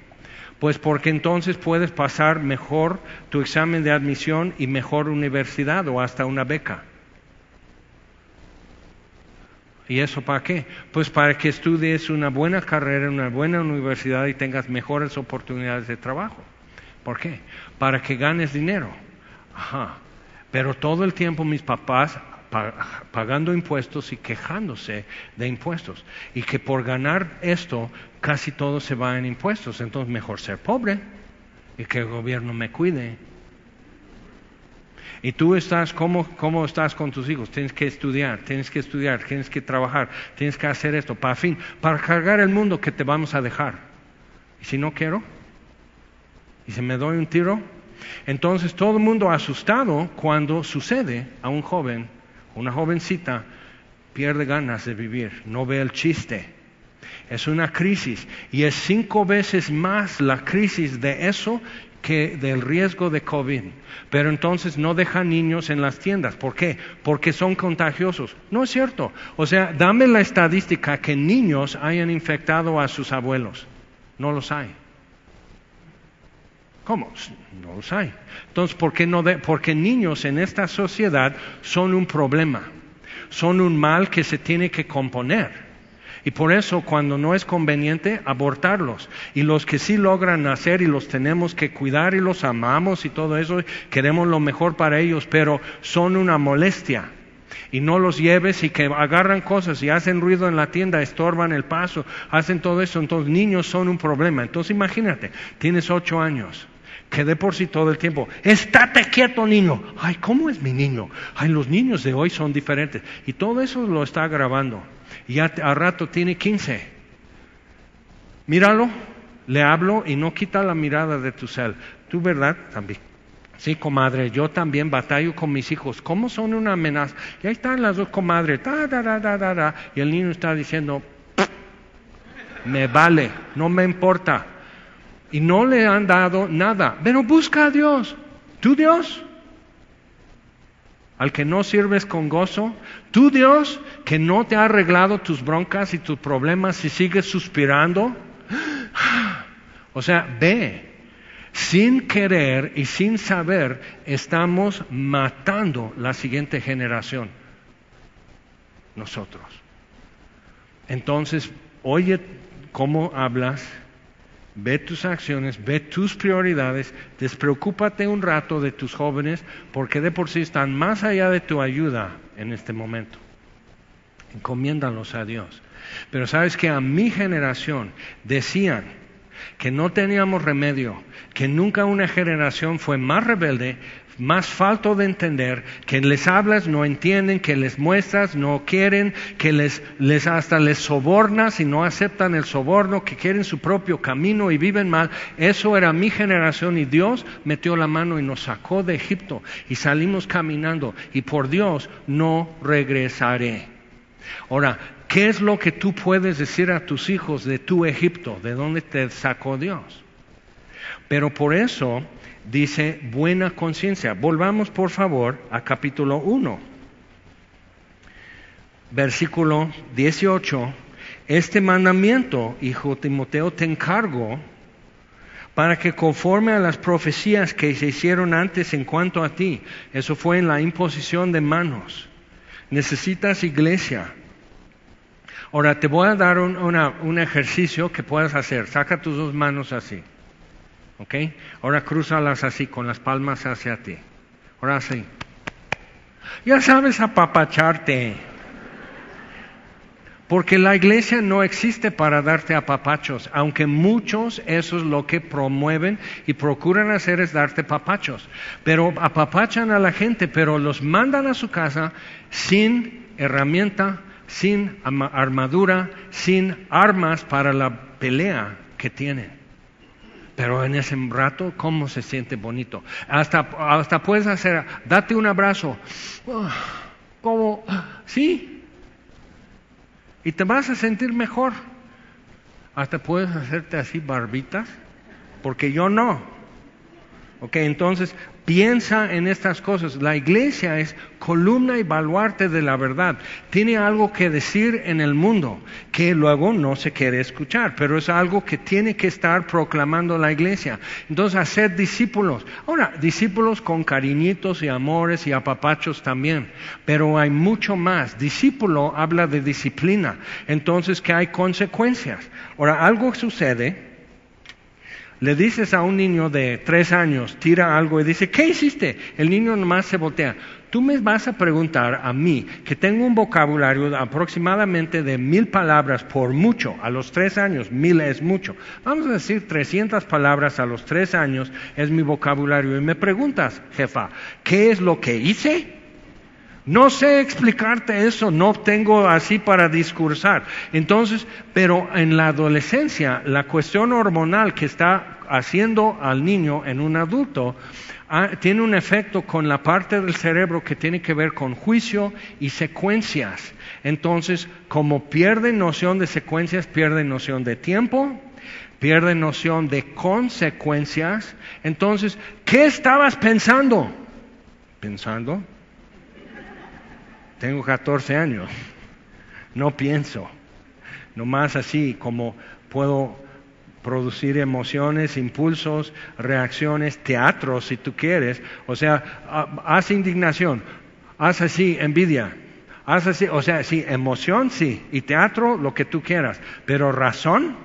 Pues porque entonces puedes pasar mejor tu examen de admisión y mejor universidad o hasta una beca. ¿Y eso para qué? Pues para que estudies una buena carrera en una buena universidad y tengas mejores oportunidades de trabajo. ¿Por qué? Para que ganes dinero. Ajá. Pero todo el tiempo mis papás pagando impuestos y quejándose de impuestos. Y que por ganar esto casi todo se va en impuestos. Entonces mejor ser pobre y que el gobierno me cuide. Y tú estás, ¿cómo, ¿cómo estás con tus hijos? Tienes que estudiar, tienes que estudiar, tienes que trabajar, tienes que hacer esto, para fin, para cargar el mundo que te vamos a dejar. Y si no quiero, y si me doy un tiro, entonces todo el mundo asustado cuando sucede a un joven una jovencita pierde ganas de vivir, no ve el chiste. Es una crisis y es cinco veces más la crisis de eso que del riesgo de COVID. Pero entonces no deja niños en las tiendas. ¿Por qué? Porque son contagiosos. No es cierto. O sea, dame la estadística que niños hayan infectado a sus abuelos. No los hay. ¿Cómo? No los hay. Entonces, ¿por qué no? De, porque niños en esta sociedad son un problema, son un mal que se tiene que componer. Y por eso cuando no es conveniente, abortarlos. Y los que sí logran nacer y los tenemos que cuidar y los amamos y todo eso, queremos lo mejor para ellos, pero son una molestia. Y no los lleves y que agarran cosas y hacen ruido en la tienda, estorban el paso, hacen todo eso. Entonces niños son un problema. Entonces imagínate, tienes ocho años que de por sí todo el tiempo, estate quieto niño. Ay, ¿cómo es mi niño? Ay, los niños de hoy son diferentes. Y todo eso lo está grabando. Y ya a rato tiene 15. Míralo, le hablo y no quita la mirada de tu cel. Tú, ¿verdad? También. Sí, comadre, yo también batallo con mis hijos. ¿Cómo son una amenaza? Y ahí están las dos comadres. y el niño está diciendo, me vale, no me importa. Y no le han dado nada. Pero busca a Dios. ¿Tú Dios? Al que no sirves con gozo. ¿Tú Dios que no te ha arreglado tus broncas y tus problemas y sigues suspirando? O sea, ve. Sin querer y sin saber estamos matando la siguiente generación. Nosotros. Entonces, oye cómo hablas, ve tus acciones, ve tus prioridades, despreocúpate un rato de tus jóvenes porque de por sí están más allá de tu ayuda en este momento. Encomiéndalos a Dios. Pero sabes que a mi generación decían que no teníamos remedio, que nunca una generación fue más rebelde, más falto de entender, que les hablas, no entienden, que les muestras, no quieren, que les, les hasta les sobornas y no aceptan el soborno, que quieren su propio camino y viven mal. Eso era mi generación y Dios metió la mano y nos sacó de Egipto y salimos caminando y por Dios no regresaré. Ahora, ¿qué es lo que tú puedes decir a tus hijos de tu Egipto, de dónde te sacó Dios? Pero por eso dice buena conciencia. Volvamos por favor a capítulo 1, versículo 18. Este mandamiento, hijo Timoteo, te encargo para que conforme a las profecías que se hicieron antes en cuanto a ti, eso fue en la imposición de manos, necesitas iglesia. Ahora te voy a dar un, un ejercicio que puedas hacer. Saca tus dos manos así. ¿Ok? Ahora crúzalas así, con las palmas hacia ti. Ahora así. Ya sabes apapacharte. Porque la iglesia no existe para darte apapachos, aunque muchos eso es lo que promueven y procuran hacer es darte papachos. Pero apapachan a la gente, pero los mandan a su casa sin herramienta, sin armadura, sin armas para la pelea que tienen. Pero en ese rato, ¿cómo se siente bonito? Hasta, hasta puedes hacer, date un abrazo. Como, sí. Y te vas a sentir mejor. Hasta puedes hacerte así barbitas, porque yo no. Ok, entonces Piensa en estas cosas. La iglesia es columna y baluarte de la verdad. Tiene algo que decir en el mundo que luego no se quiere escuchar, pero es algo que tiene que estar proclamando la iglesia. Entonces, hacer discípulos. Ahora, discípulos con cariñitos y amores y apapachos también, pero hay mucho más. Discípulo habla de disciplina, entonces que hay consecuencias. Ahora, algo sucede le dices a un niño de tres años, tira algo y dice, ¿qué hiciste? El niño nomás se voltea. Tú me vas a preguntar a mí, que tengo un vocabulario aproximadamente de mil palabras por mucho, a los tres años, mil es mucho. Vamos a decir 300 palabras a los tres años es mi vocabulario. Y me preguntas, jefa, ¿qué es lo que hice? No sé explicarte eso, no tengo así para discursar. Entonces, pero en la adolescencia, la cuestión hormonal que está haciendo al niño en un adulto ah, tiene un efecto con la parte del cerebro que tiene que ver con juicio y secuencias. Entonces, como pierde noción de secuencias, pierde noción de tiempo, pierde noción de consecuencias. Entonces, ¿qué estabas pensando? Pensando tengo 14 años, no pienso, nomás así como puedo producir emociones, impulsos, reacciones, teatro si tú quieres, o sea, haz indignación, haz así envidia, haz así, o sea, sí, emoción sí, y teatro lo que tú quieras, pero razón,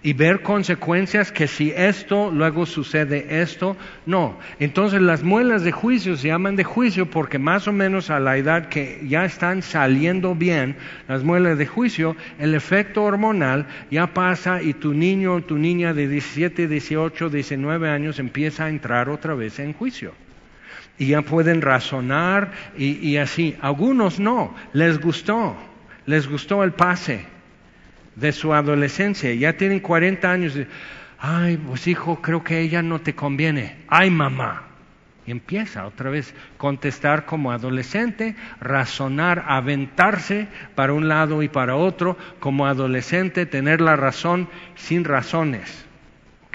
y ver consecuencias que si esto, luego sucede esto, no. Entonces las muelas de juicio se llaman de juicio porque más o menos a la edad que ya están saliendo bien las muelas de juicio, el efecto hormonal ya pasa y tu niño o tu niña de 17, 18, 19 años empieza a entrar otra vez en juicio. Y ya pueden razonar y, y así. Algunos no, les gustó, les gustó el pase de su adolescencia, ya tienen 40 años. Ay, pues hijo, creo que ella no te conviene. Ay, mamá. Y empieza otra vez contestar como adolescente, razonar, aventarse para un lado y para otro, como adolescente, tener la razón sin razones.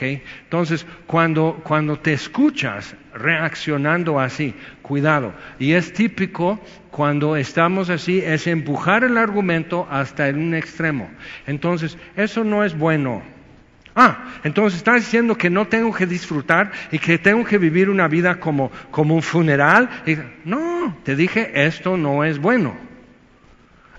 Entonces, cuando, cuando te escuchas reaccionando así, cuidado. Y es típico cuando estamos así, es empujar el argumento hasta en un extremo. Entonces, eso no es bueno. Ah, entonces estás diciendo que no tengo que disfrutar y que tengo que vivir una vida como, como un funeral. no, te dije, esto no es bueno.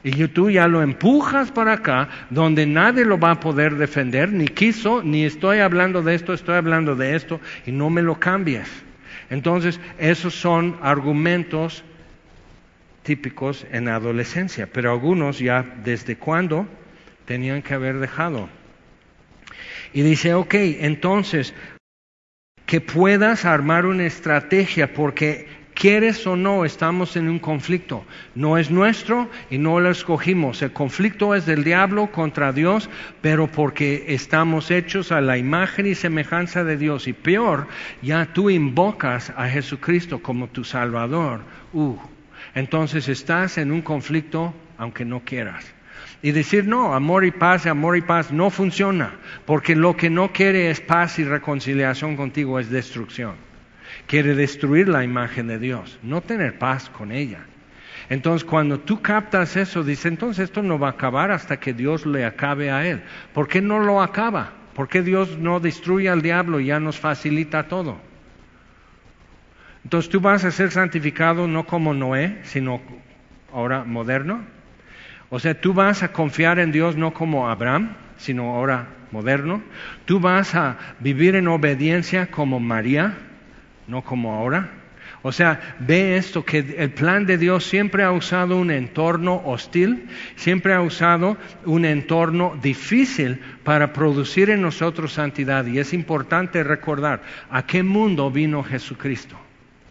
Y tú ya lo empujas para acá, donde nadie lo va a poder defender, ni quiso, ni estoy hablando de esto, estoy hablando de esto, y no me lo cambias. Entonces, esos son argumentos típicos en la adolescencia, pero algunos ya desde cuándo tenían que haber dejado. Y dice, ok, entonces, que puedas armar una estrategia, porque quieres o no, estamos en un conflicto. No es nuestro y no lo escogimos. El conflicto es del diablo contra Dios, pero porque estamos hechos a la imagen y semejanza de Dios. Y peor, ya tú invocas a Jesucristo como tu Salvador. Uh, entonces estás en un conflicto aunque no quieras. Y decir, no, amor y paz, amor y paz no funciona, porque lo que no quiere es paz y reconciliación contigo, es destrucción. Quiere destruir la imagen de Dios, no tener paz con ella. Entonces, cuando tú captas eso, dice, entonces esto no va a acabar hasta que Dios le acabe a él. ¿Por qué no lo acaba? ¿Por qué Dios no destruye al diablo y ya nos facilita todo? Entonces, tú vas a ser santificado no como Noé, sino ahora moderno. O sea, tú vas a confiar en Dios no como Abraham, sino ahora moderno. Tú vas a vivir en obediencia como María, no como ahora. O sea, ve esto, que el plan de Dios siempre ha usado un entorno hostil, siempre ha usado un entorno difícil para producir en nosotros santidad. Y es importante recordar a qué mundo vino Jesucristo.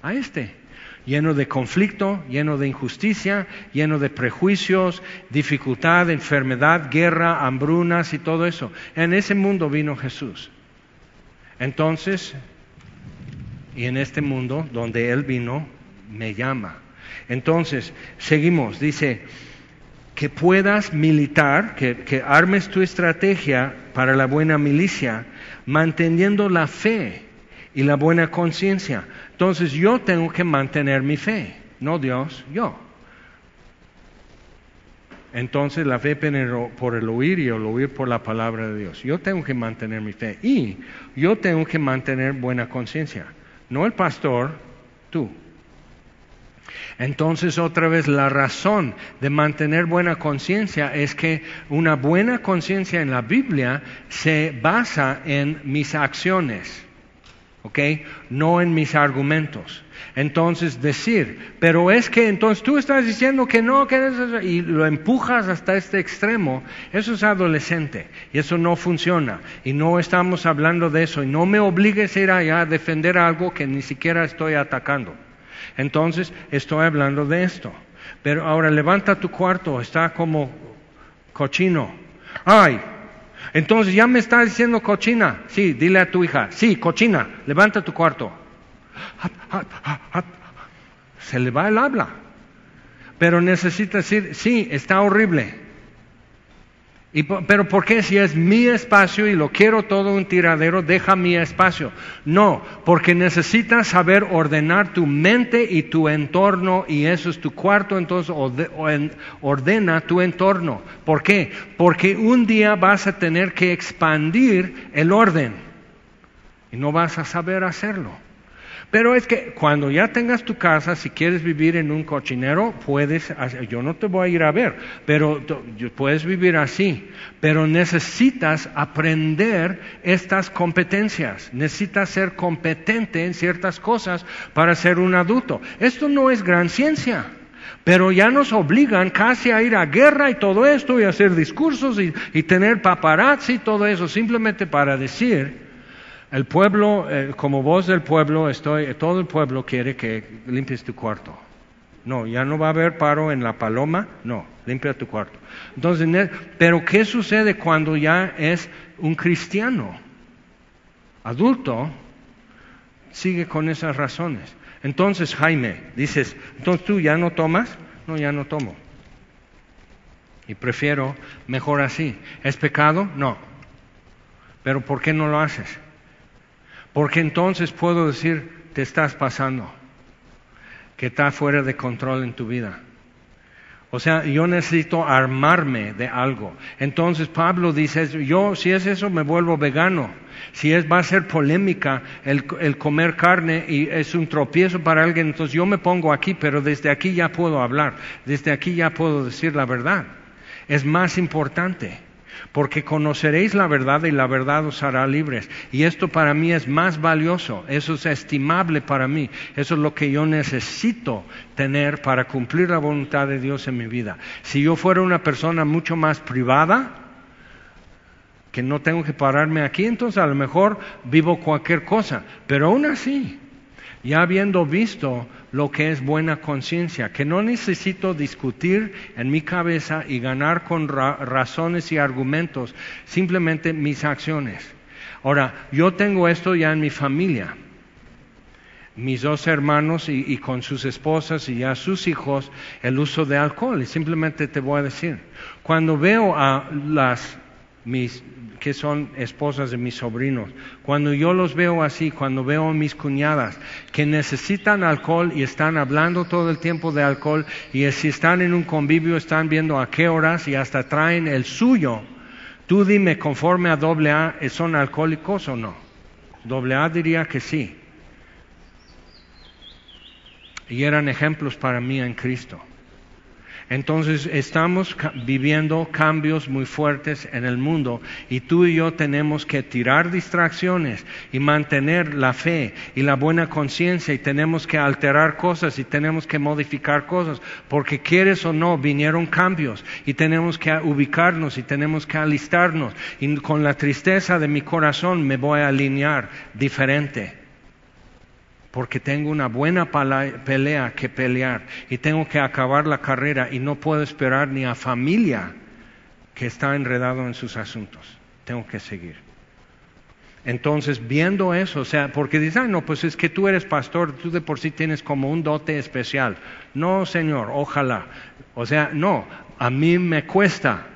A este lleno de conflicto, lleno de injusticia, lleno de prejuicios, dificultad, enfermedad, guerra, hambrunas y todo eso. En ese mundo vino Jesús. Entonces, y en este mundo donde Él vino, me llama. Entonces, seguimos, dice, que puedas militar, que, armes tu estrategia para la buena milicia, manteniendo la fe y la buena conciencia. Entonces yo tengo que mantener mi fe, no Dios, yo. Entonces la fe por el oír y el oír por la palabra de Dios. Yo tengo que mantener mi fe y yo tengo que mantener buena conciencia. No el pastor, tú. Entonces otra vez la razón de mantener buena conciencia es que una buena conciencia en la Biblia se basa en mis acciones. ¿Ok? No en mis argumentos. Entonces decir, pero es que entonces tú estás diciendo que no, que y lo empujas hasta este extremo, eso es adolescente y eso no funciona y no estamos hablando de eso y no me obligues a ir allá a defender algo que ni siquiera estoy atacando. Entonces estoy hablando de esto. Pero ahora levanta tu cuarto, está como cochino. Ay, entonces ya me está diciendo cochina. Sí, dile a tu hija, sí, cochina, levanta tu cuarto. Se le va el habla. Pero necesita decir, sí, está horrible pero ¿por qué si es mi espacio y lo quiero todo un tiradero, deja mi espacio? No, porque necesitas saber ordenar tu mente y tu entorno y eso es tu cuarto, entonces ordena tu entorno. ¿Por qué? Porque un día vas a tener que expandir el orden y no vas a saber hacerlo. Pero es que cuando ya tengas tu casa, si quieres vivir en un cochinero, puedes, yo no te voy a ir a ver, pero puedes vivir así. Pero necesitas aprender estas competencias, necesitas ser competente en ciertas cosas para ser un adulto. Esto no es gran ciencia. Pero ya nos obligan casi a ir a guerra y todo esto y hacer discursos y, y tener paparazzi y todo eso, simplemente para decir el pueblo, eh, como voz del pueblo, estoy, todo el pueblo quiere que limpies tu cuarto. No, ya no va a haber paro en la paloma, no, limpia tu cuarto. Entonces, pero ¿qué sucede cuando ya es un cristiano? adulto, sigue con esas razones. Entonces, Jaime, dices, entonces tú ya no tomas, no, ya no tomo. Y prefiero mejor así. ¿Es pecado? No. Pero ¿por qué no lo haces? Porque entonces puedo decir, te estás pasando, que está fuera de control en tu vida. O sea, yo necesito armarme de algo. Entonces Pablo dice, yo si es eso me vuelvo vegano. Si es va a ser polémica el, el, comer carne y es un tropiezo para alguien, entonces yo me pongo aquí, pero desde aquí ya puedo hablar, desde aquí ya puedo decir la verdad. Es más importante porque conoceréis la verdad y la verdad os hará libres. Y esto para mí es más valioso, eso es estimable para mí, eso es lo que yo necesito tener para cumplir la voluntad de Dios en mi vida. Si yo fuera una persona mucho más privada, que no tengo que pararme aquí, entonces a lo mejor vivo cualquier cosa, pero aún así, ya habiendo visto lo que es buena conciencia, que no necesito discutir en mi cabeza y ganar con razones y argumentos, simplemente mis acciones. Ahora, yo tengo esto ya en mi familia. Mis dos hermanos y, y con sus esposas y ya sus hijos, el uso de alcohol. Y simplemente te voy a decir, cuando veo a las mis que son esposas de mis sobrinos. Cuando yo los veo así, cuando veo a mis cuñadas que necesitan alcohol y están hablando todo el tiempo de alcohol y si están en un convivio están viendo a qué horas y hasta traen el suyo, tú dime conforme a doble A, ¿son alcohólicos o no? Doble A diría que sí. Y eran ejemplos para mí en Cristo. Entonces estamos viviendo cambios muy fuertes en el mundo y tú y yo tenemos que tirar distracciones y mantener la fe y la buena conciencia y tenemos que alterar cosas y tenemos que modificar cosas porque quieres o no vinieron cambios y tenemos que ubicarnos y tenemos que alistarnos y con la tristeza de mi corazón me voy a alinear diferente porque tengo una buena pelea que pelear y tengo que acabar la carrera y no puedo esperar ni a familia que está enredado en sus asuntos. Tengo que seguir. Entonces, viendo eso, o sea, porque dicen, no, pues es que tú eres pastor, tú de por sí tienes como un dote especial. No, Señor, ojalá. O sea, no, a mí me cuesta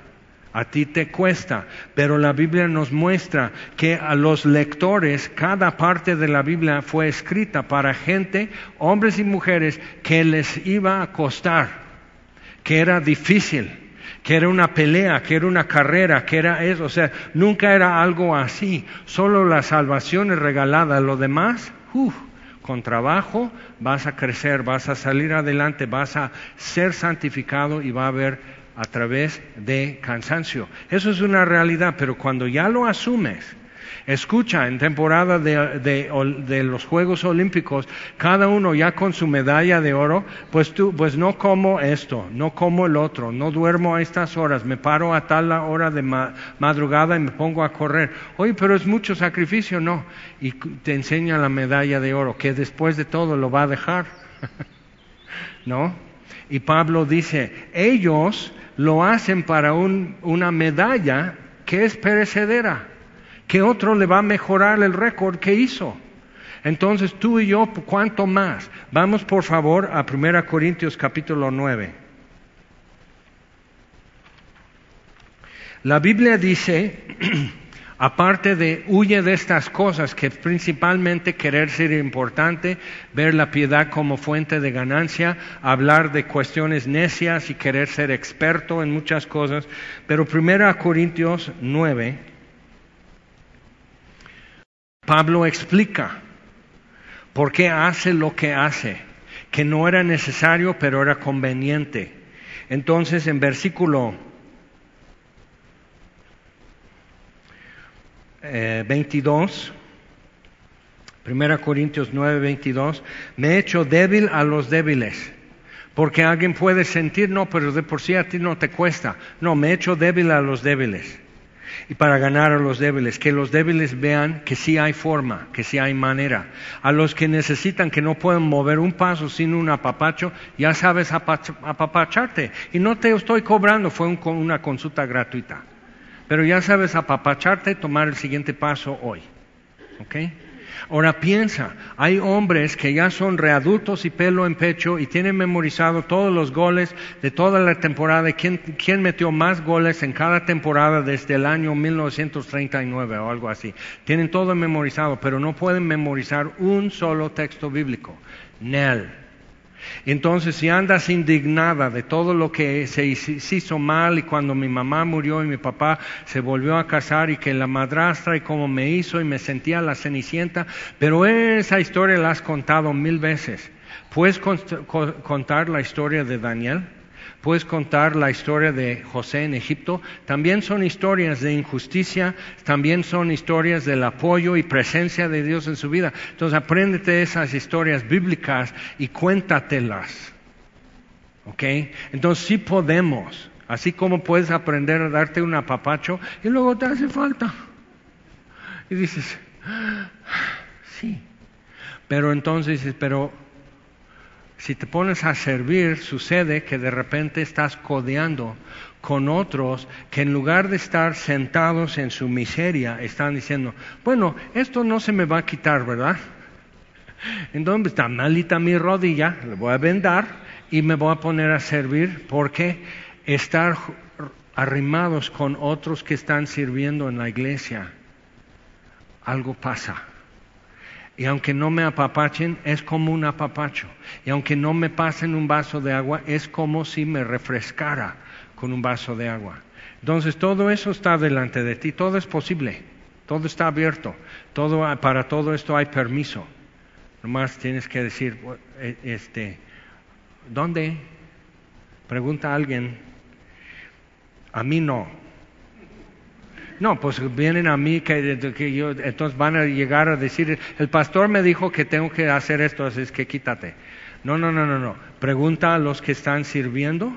a ti te cuesta, pero la Biblia nos muestra que a los lectores cada parte de la Biblia fue escrita para gente, hombres y mujeres, que les iba a costar, que era difícil, que era una pelea, que era una carrera, que era eso, o sea, nunca era algo así, solo la salvación es regalada, lo demás, con trabajo vas a crecer, vas a salir adelante, vas a ser santificado y va a haber a través de cansancio. Eso es una realidad, pero cuando ya lo asumes, escucha, en temporada de, los Juegos Olímpicos, cada uno ya con su medalla de oro, pues tú, pues no como esto, no como el otro, no duermo a estas horas, me paro a tal hora de madrugada y me pongo a correr. Oye, pero es mucho sacrificio, no. Y te enseña la medalla de oro, que después de todo lo va a dejar. ¿No? Y Pablo dice, ellos lo hacen para una medalla que es perecedera, que otro le va a mejorar el récord que hizo. Entonces tú y yo, ¿cuánto más? Vamos por favor a 1 Corintios capítulo 9. La Biblia dice Aparte de huye de estas cosas, que principalmente querer ser importante, ver la piedad como fuente de ganancia, hablar de cuestiones necias y querer ser experto en muchas cosas. Pero primero a Corintios 9, Pablo explica por qué hace lo que hace, que no era necesario, pero era conveniente. Entonces en versículo 22, eh, 1 Corintios 9, 22, me he hecho débil a los débiles. Porque alguien puede sentir, no, pero de por sí a ti no te cuesta. No, me he hecho débil a los débiles. Y para ganar a los débiles, que los débiles vean que sí hay forma, que sí hay manera. A los que necesitan, que no pueden mover un paso sin un apapacho, ya sabes apapacharte. Y no te estoy cobrando, fue una consulta gratuita. Pero ya sabes apapacharte y tomar el siguiente paso hoy. ¿ok? Ahora piensa, hay hombres que ya son readultos y pelo en pecho y tienen memorizado todos los goles de toda la temporada, quién, quién metió más goles en cada temporada desde el año 1939 o algo así. Tienen todo memorizado, pero no pueden memorizar un solo texto bíblico. Nel. Entonces, si andas indignada de todo lo que se hizo mal y cuando mi mamá murió y mi papá se volvió a casar y que la madrastra y cómo me hizo y me sentía la cenicienta, pero esa historia la has contado mil veces. ¿Puedes contar la historia de Daniel? Puedes contar la historia de José en Egipto. También son historias de injusticia, también son historias del apoyo y presencia de Dios en su vida. Entonces apréndete esas historias bíblicas y cuéntatelas. ¿Ok? Entonces sí podemos. Así como puedes aprender a darte un apapacho y luego te hace falta. Y dices, ah, sí. Pero entonces dices, pero si te pones a servir, sucede que de repente estás codeando con otros que en lugar de estar sentados en su miseria, están diciendo, bueno, esto no se me va a quitar, ¿verdad? Entonces está malita mi rodilla, le voy a vendar y me voy a poner a servir porque estar arrimados con otros que están sirviendo en la iglesia, algo pasa. Y aunque no me apapachen, es como un apapacho. Y aunque no me pasen un vaso de agua, es como si me refrescara con un vaso de agua. Entonces todo eso está delante de ti, todo es posible, todo está abierto, todo, para todo esto hay permiso. Nomás tienes que decir, e, este, ¿dónde? Pregunta a alguien, a mí no, no, pues vienen a mí que, yo, entonces van a llegar a decir, el pastor me dijo que tengo que hacer esto, así es que quítate. No, no, no, no, no. Pregunta a los que están sirviendo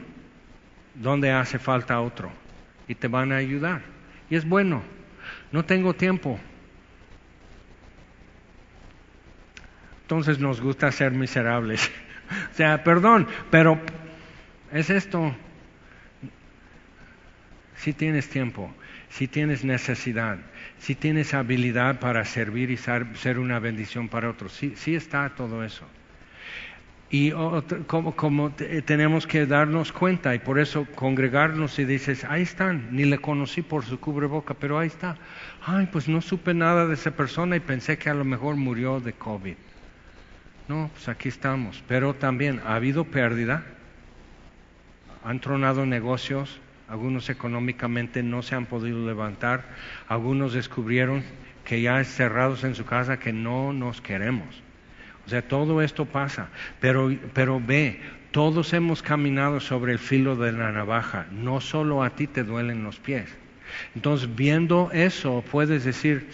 dónde hace falta otro y te van a ayudar. Y es bueno. No tengo tiempo. Entonces nos gusta ser miserables. o sea, perdón, pero es esto. Si tienes tiempo si tienes necesidad, si tienes habilidad para servir y ser una bendición para otros. Sí, sí está todo eso. Y como, tenemos que darnos cuenta y por eso congregarnos y dices, ahí están, ni le conocí por su cubreboca, pero ahí está. Ay, pues no supe nada de esa persona y pensé que a lo mejor murió de COVID. No, pues aquí estamos. Pero también ha habido pérdida, han tronado negocios, algunos económicamente no se han podido levantar, algunos descubrieron que ya cerrados en su casa que no nos queremos. O sea, todo esto pasa, pero, pero ve, todos hemos caminado sobre el filo de la navaja, no solo a ti te duelen los pies. Entonces, viendo eso, puedes decir,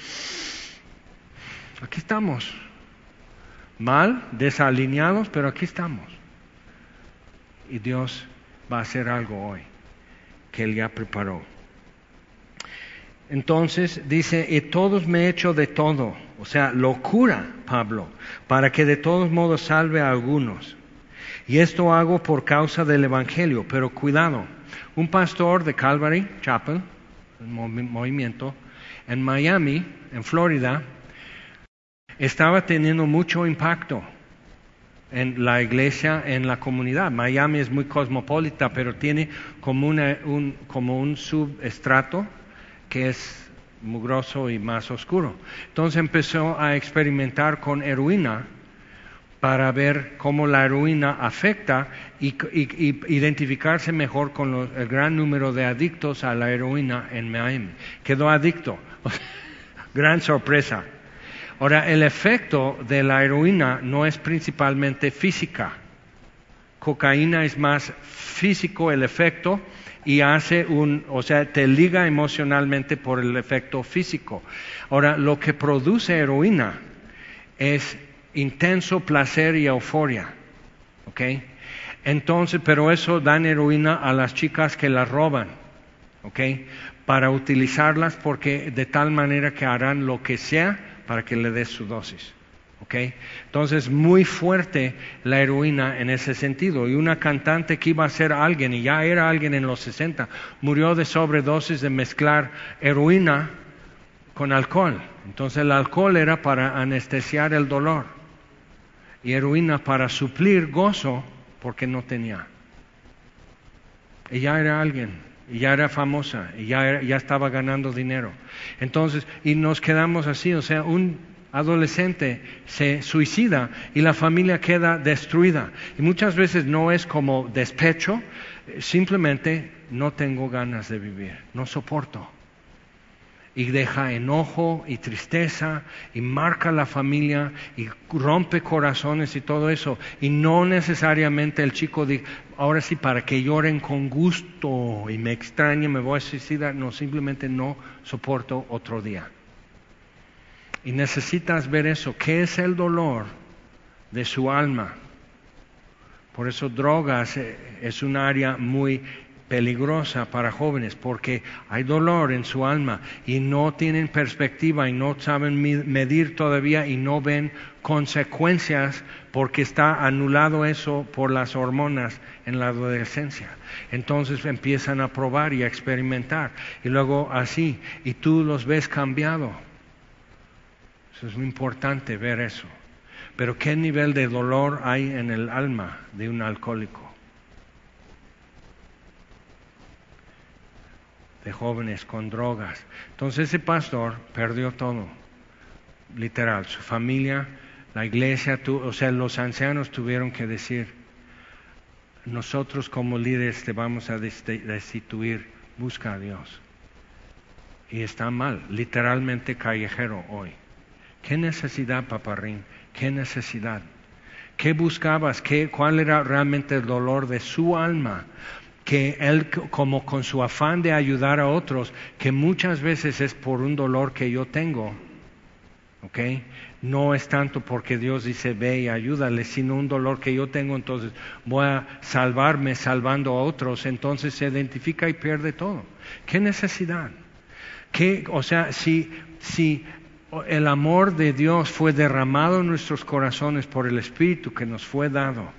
aquí estamos, mal, desalineados, pero aquí estamos. Y Dios va a hacer algo hoy Él ya preparó. Entonces dice, y todos me he hecho de todo, o sea, locura, Pablo, para que de todos modos salve a algunos. Y esto hago por causa del Evangelio, pero cuidado, un pastor de Calvary Chapel, movimiento, en Miami, en Florida, estaba teniendo mucho impacto en la iglesia, en la comunidad. Miami es muy cosmopolita, pero tiene como, un, como un subestrato que es mugroso y más oscuro. Entonces empezó a experimentar con heroína para ver cómo la heroína afecta y, identificarse mejor con el gran número de adictos a la heroína en Miami. Quedó adicto. gran sorpresa. Ahora, el efecto de la heroína no es principalmente física. Cocaína es más físico el efecto y hace un, o sea, te liga emocionalmente por el efecto físico. Ahora, lo que produce heroína es intenso placer y euforia. ¿Ok? Entonces, pero eso dan heroína a las chicas que la roban. ¿Ok? Para utilizarlas porque de tal manera que harán lo que sea para que le des su dosis. ¿Okay? Entonces, muy fuerte la heroína en ese sentido. Y una cantante que iba a ser alguien, y ya era alguien en los 60, murió de sobredosis de mezclar heroína con alcohol. Entonces el alcohol era para anestesiar el dolor y heroína para suplir gozo porque no tenía. Ya era alguien, y ya era famosa, y ya, ya estaba ganando dinero. Entonces, y nos quedamos así, o sea, un adolescente se suicida y la familia queda destruida. Y muchas veces no es como despecho, simplemente no tengo ganas de vivir, no soporto. Y deja enojo y tristeza y marca la familia y rompe corazones y todo eso. Y no necesariamente el chico dice, ahora sí, para que lloren con gusto y me extrañe, me voy a suicidar. No, simplemente no soporto otro día. Y necesitas ver eso. ¿Qué es el dolor de su alma? Por eso drogas eh, es un área muy peligrosa para jóvenes porque hay dolor en su alma y no tienen perspectiva y no saben medir todavía y no ven consecuencias porque está anulado eso por las hormonas en la adolescencia. Entonces empiezan a probar y a experimentar y luego así y tú los ves cambiado es muy importante ver eso. Pero ¿qué nivel de dolor hay en el alma de un alcohólico? De jóvenes con drogas. Entonces ese pastor perdió todo, literal, su familia, la iglesia, o sea, los ancianos tuvieron que decir, nosotros como líderes te vamos a destituir, busca a Dios. Y está mal, literalmente callejero hoy. ¿Qué necesidad, paparrín? ¿Qué necesidad? ¿Qué buscabas? ¿Qué, ¿Cuál era realmente el dolor de su alma? Que él, como con su afán de ayudar a otros, que muchas veces es por un dolor que yo tengo, ¿ok? No es tanto porque Dios dice ve y ayúdale, sino un dolor que yo tengo, entonces voy a salvarme salvando a otros, entonces se identifica y pierde todo. ¿Qué necesidad? ¿Qué, o sea, si, si el amor de Dios fue derramado en nuestros corazones por el Espíritu que nos fue dado,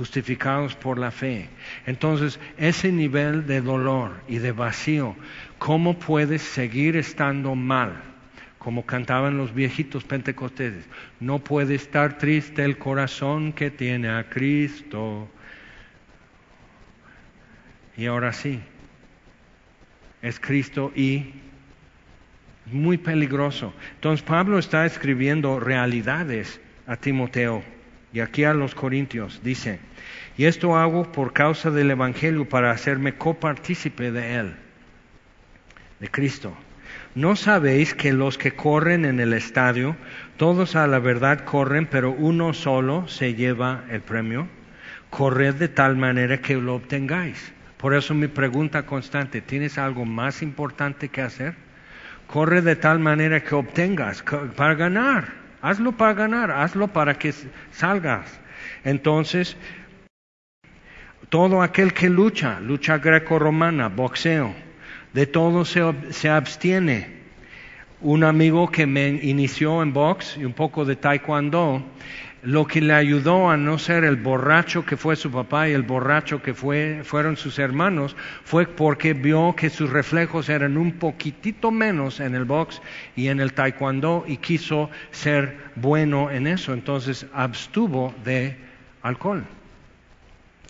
justificados por la fe. Entonces, ese nivel de dolor y de vacío, ¿cómo puedes seguir estando mal? Como cantaban los viejitos pentecosteses, no puede estar triste el corazón que tiene a Cristo. Y ahora sí, es Cristo y muy peligroso. Entonces Pablo está escribiendo realidades a Timoteo y aquí a los Corintios. Dice, y esto hago por causa del Evangelio para hacerme copartícipe de él, de Cristo. ¿No sabéis que los que corren en el estadio, todos a la verdad corren, pero uno solo se lleva el premio? Corred de tal manera que lo obtengáis. Por eso mi pregunta constante, ¿tienes algo más importante que hacer? corre de tal manera que obtengas para ganar. Hazlo para ganar, hazlo para que salgas. Entonces, todo aquel que lucha, lucha greco-romana, boxeo, de todo se, se abstiene. Un amigo que me inició en box y un poco de taekwondo, lo que le ayudó a no ser el borracho que fue su papá y el borracho que fue, fueron sus hermanos fue porque vio que sus reflejos eran un poquitito menos en el box y en el taekwondo y quiso ser bueno en eso. Entonces abstuvo de alcohol.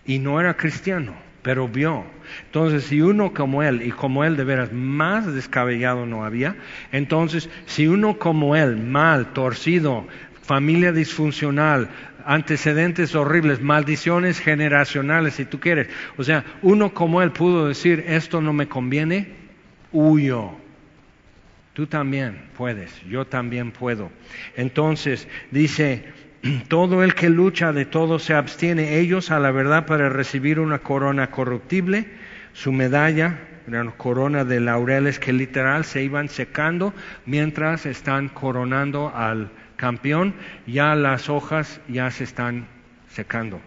Y no era cristiano, pero vio. Entonces, si uno como él, y como él de veras más descabellado no había, entonces, si uno como él, mal, torcido, familia disfuncional, antecedentes horribles, maldiciones generacionales, si tú quieres. O sea, uno como él pudo decir, esto no me conviene, huyo. Tú también puedes, yo también puedo. Entonces, dice, todo el que lucha de todo se abstiene, ellos a la verdad para recibir una corona corruptible, su medalla, una corona de laureles que literal se iban secando mientras están coronando al campeón, ya las hojas ya se están secando.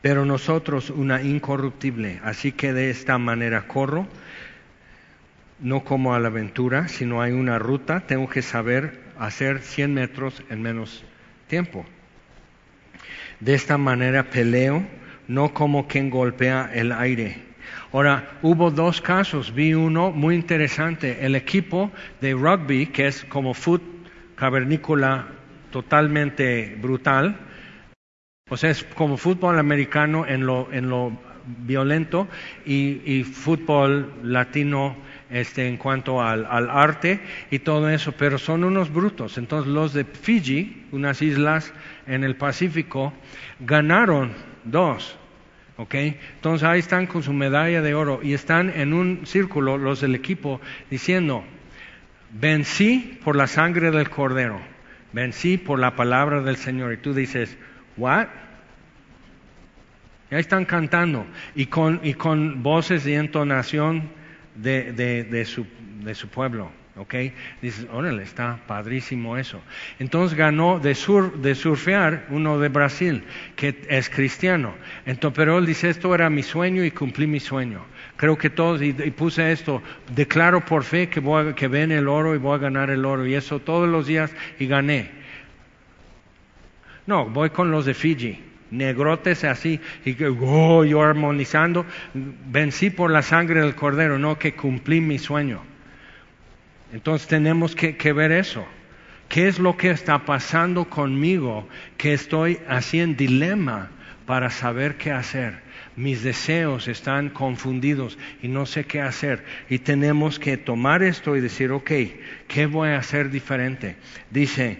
Pero nosotros una incorruptible, así que de esta manera corro, no como a la aventura, sino hay una ruta, tengo que saber hacer 100 metros en menos tiempo. De esta manera peleo, no como quien golpea el aire, Ahora, hubo dos casos, vi uno muy interesante, el equipo de rugby, que es como foot cavernícola totalmente brutal, o sea, es como fútbol americano en lo, en lo violento y, fútbol latino este, en cuanto al, arte y todo eso, pero son unos brutos. Entonces los de Fiji, unas islas en el Pacífico, ganaron dos. ¿Ok? Entonces ahí están con su medalla de oro y están en un círculo los del equipo diciendo, vencí por la sangre del cordero, vencí por la palabra del Señor. Y tú dices, ¿what? ahí están cantando y con, y con voces y entonación de, de, su, de su pueblo. ¿Ok? Dices, órale, está padrísimo eso. Entonces ganó de, sur, de surfear uno de Brasil, que es cristiano. Entonces, pero él dice, esto era mi sueño y cumplí mi sueño. Creo que todos, y, puse esto, declaro por fe que, voy a, que ven el oro y voy a ganar el oro. Y eso todos los días y gané. No, voy con los de Fiji negrotes así, y oh, yo armonizando, vencí por la sangre del cordero, no que cumplí mi sueño. Entonces tenemos que, ver eso. ¿Qué es lo que está pasando conmigo que estoy así en dilema para saber qué hacer? Mis deseos están confundidos y no sé qué hacer. Y tenemos que tomar esto y decir, ok, ¿qué voy a hacer diferente? Dice,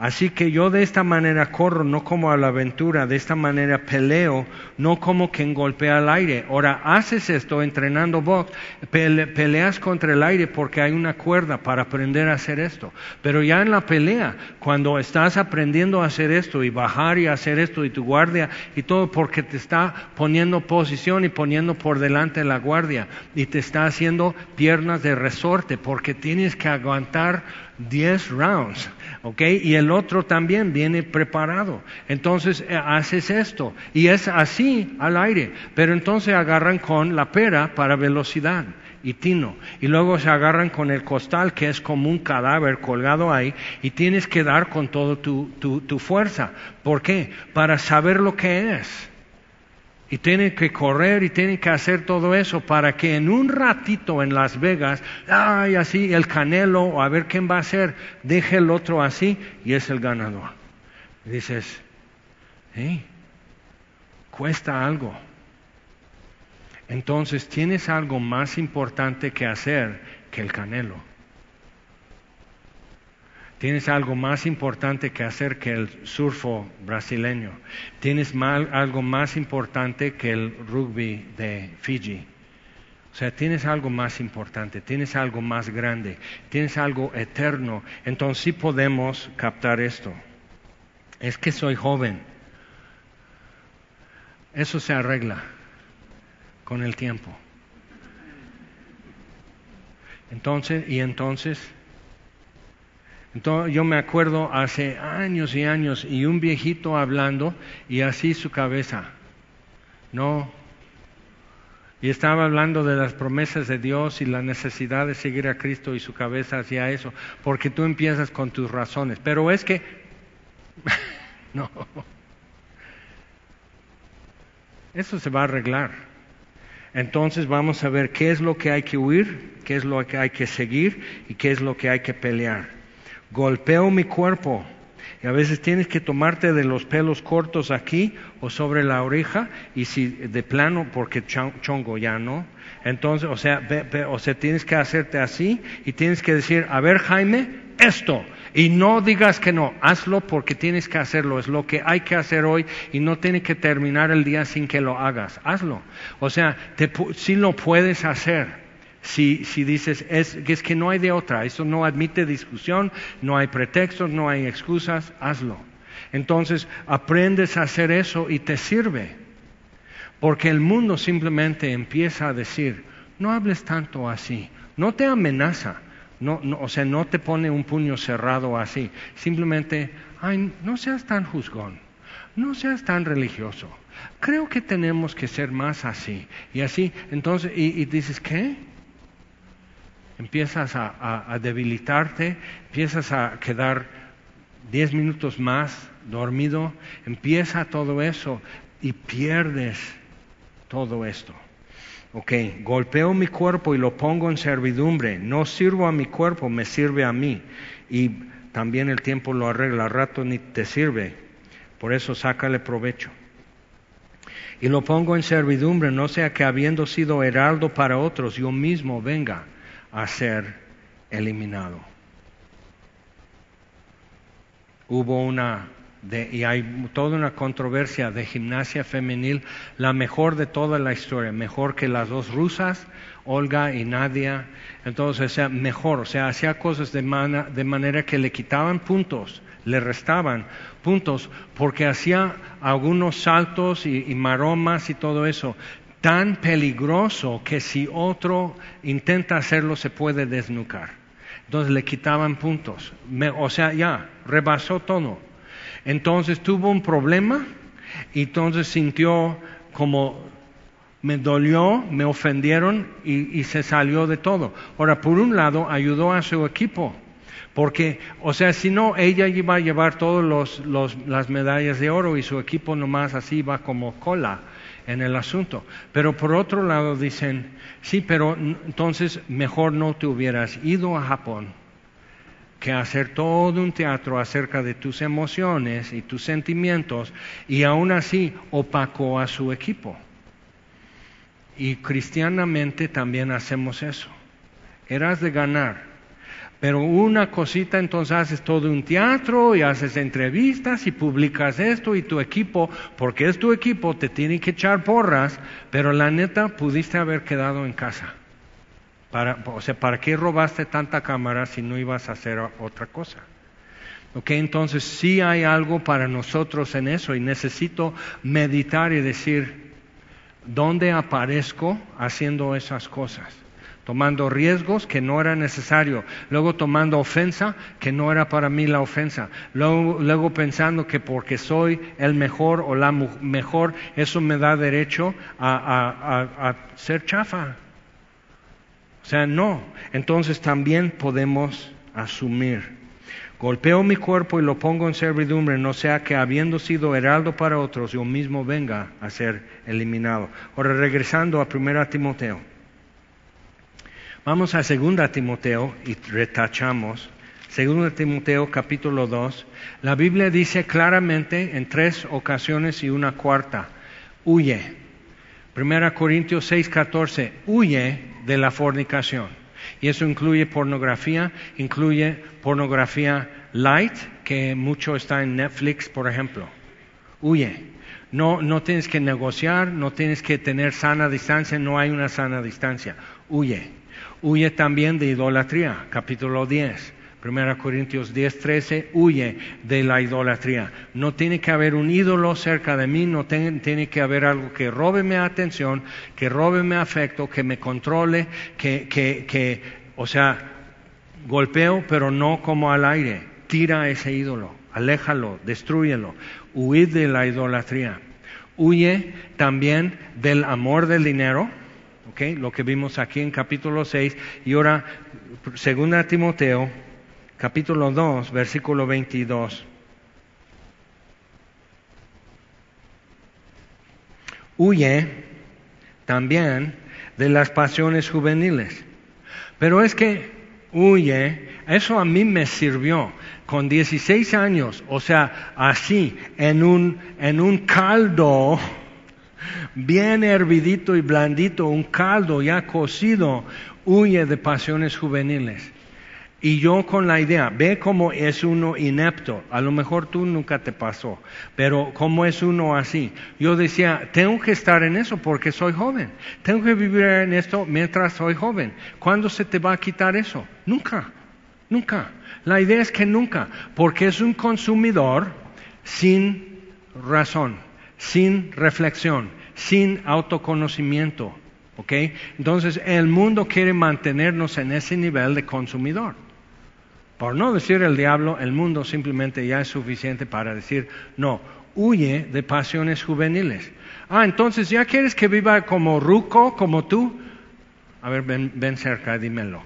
Así que yo de esta manera corro, no como a la aventura, de esta manera peleo, no como quien golpea al aire. Ahora, haces esto entrenando box, pele, peleas contra el aire porque hay una cuerda para aprender a hacer esto. Pero ya en la pelea, cuando estás aprendiendo a hacer esto y bajar y hacer esto y tu guardia y todo porque te está poniendo posición y poniendo por delante la guardia y te está haciendo piernas de resorte porque tienes que aguantar 10 rounds, ¿ok? Y el otro también viene preparado. Entonces eh, haces esto y es así al aire, pero entonces agarran con la pera para velocidad y tino. Y luego se agarran con el costal, que es como un cadáver colgado ahí, y tienes que dar con toda tu, tu, tu, fuerza. ¿Por qué? Para saber lo que es. Y tienen que correr y tienen que hacer todo eso para que en un ratito en Las Vegas, ay, así el canelo, a ver quién va a ser, deje el otro así y es el ganador. Dices, hey, cuesta algo. Entonces tienes algo más importante que hacer que el canelo. Tienes algo más importante que hacer que el surfo brasileño. Tienes algo más importante que el rugby de Fiji. O sea, tienes algo más importante, tienes algo más grande, tienes algo eterno. Entonces sí podemos captar esto. Es que soy joven. Eso se arregla con el tiempo. Entonces, y entonces entonces yo me acuerdo hace años y años y un viejito hablando y así su cabeza. No. Y estaba hablando de las promesas de Dios y la necesidad de seguir a Cristo y su cabeza hacia eso, porque tú empiezas con tus razones. Pero es que, no, eso se va a arreglar. Entonces vamos a ver qué es lo que hay que huir, qué es lo que hay que seguir y qué es lo que hay que pelear golpeo mi cuerpo. Y a veces tienes que tomarte de los pelos cortos aquí o sobre la oreja y si de plano, porque chongo ya no. Entonces, o sea, o sea, tienes que hacerte así y tienes que decir, a ver Jaime, esto. Y no digas que no, hazlo porque tienes que hacerlo, es lo que hay que hacer hoy y no tiene que terminar el día sin que lo hagas, hazlo. O sea, te, si lo puedes hacer. Si, si dices, es, es que no hay de otra, eso no admite discusión, no hay pretextos, no hay excusas, hazlo. Entonces aprendes a hacer eso y te sirve. Porque el mundo simplemente empieza a decir, no hables tanto así, no te amenaza, no, no, o sea, no te pone un puño cerrado así, simplemente, ay, no seas tan juzgón, no seas tan religioso, creo que tenemos que ser más así, y así, entonces, y, y dices, ¿qué? Empiezas a, debilitarte, empiezas a quedar diez minutos más dormido, empieza todo eso y pierdes todo esto. Ok, golpeo mi cuerpo y lo pongo en servidumbre. No sirvo a mi cuerpo, me sirve a mí. Y también el tiempo lo arregla, rato ni te sirve. Por eso sácale provecho. Y lo pongo en servidumbre, no sea que habiendo sido heraldo para otros, yo mismo venga a ser eliminado. Hubo una y hay toda una controversia de gimnasia femenil, la mejor de toda la historia, mejor que las dos rusas, Olga y Nadia. Entonces, o sea, mejor, o sea, hacía cosas de, de manera que le quitaban puntos, le restaban puntos, porque hacía algunos saltos y maromas y todo eso, tan peligroso que si otro intenta hacerlo se puede desnucar. Entonces le quitaban puntos. o sea, ya, rebasó todo. Entonces tuvo un problema y entonces sintió como me dolió, me ofendieron y, se salió de todo. Ahora, por un lado, ayudó a su equipo, porque, o sea, si no, ella iba a llevar todas las medallas de oro y su equipo nomás así va como cola en el asunto. Pero por otro lado dicen, sí, pero entonces mejor no te hubieras ido a Japón que hacer todo un teatro acerca de tus emociones y tus sentimientos y aún así opacó a su equipo. Y cristianamente también hacemos eso. Eras de ganar. Pero una cosita entonces haces todo un teatro y haces entrevistas y publicas esto y tu equipo, porque es tu equipo, te tiene que echar porras, pero la neta pudiste haber quedado en casa. Para, o sea, ¿para qué robaste tanta cámara si no ibas a hacer otra cosa? Ok, entonces sí hay algo para nosotros en eso y necesito meditar y decir, ¿dónde aparezco haciendo esas cosas? Tomando riesgos que no era necesario, luego tomando ofensa que no era para mí la ofensa, luego, luego pensando que porque soy el mejor o la mejor, eso me da derecho a ser chafa. O sea, no. Entonces también podemos asumir. Golpeo mi cuerpo y lo pongo en servidumbre, no sea que habiendo sido heraldo para otros, yo mismo venga a ser eliminado. Ahora, regresando a 1 Timoteo. Vamos a 2 Timoteo y retachamos. 2 Timoteo capítulo 2. La Biblia dice claramente en tres ocasiones y una cuarta, huye. 1 Corintios 6, 14, huye de la fornicación. Y eso incluye pornografía, incluye pornografía light, que mucho está en Netflix, por ejemplo. Huye. No, no tienes que negociar, no tienes que tener sana distancia, no hay una sana distancia. Huye. Huye también de idolatría, capítulo 10. 1 Corintios 10, 13, huye de la idolatría. No tiene que haber un ídolo cerca de mí, no tiene, que haber algo que robe mi atención, que robe mi afecto, que me controle, que, que, que, o sea, golpeo, pero no como al aire. Tira ese ídolo, aléjalo, destruyelo, huid de la idolatría. Huye también del amor del dinero, Lo que vimos aquí en capítulo 6 y ahora, segunda Timoteo capítulo 2, versículo 22. Huye también de las pasiones juveniles. Pero es que huye, eso a mí me sirvió con 16 años, o sea, así, en un, en un caldo bien hervidito y blandito, un caldo ya cocido, huye de pasiones juveniles. Y yo con la idea, ve cómo es uno inepto, a lo mejor tú nunca te pasó, pero cómo es uno así. Yo decía, tengo que estar en eso porque soy joven, tengo que vivir en esto mientras soy joven. ¿Cuándo se te va a quitar eso? Nunca, nunca. La idea es que nunca, porque es un consumidor sin razón, sin reflexión, sin autoconocimiento. ¿ok? Entonces el mundo quiere mantenernos en ese nivel de consumidor. Por no decir el diablo, el mundo simplemente ya es suficiente para decir, no, huye de pasiones juveniles. Ah, entonces ya quieres que viva como ruco, como tú. A ver, ven, ven cerca, dímelo.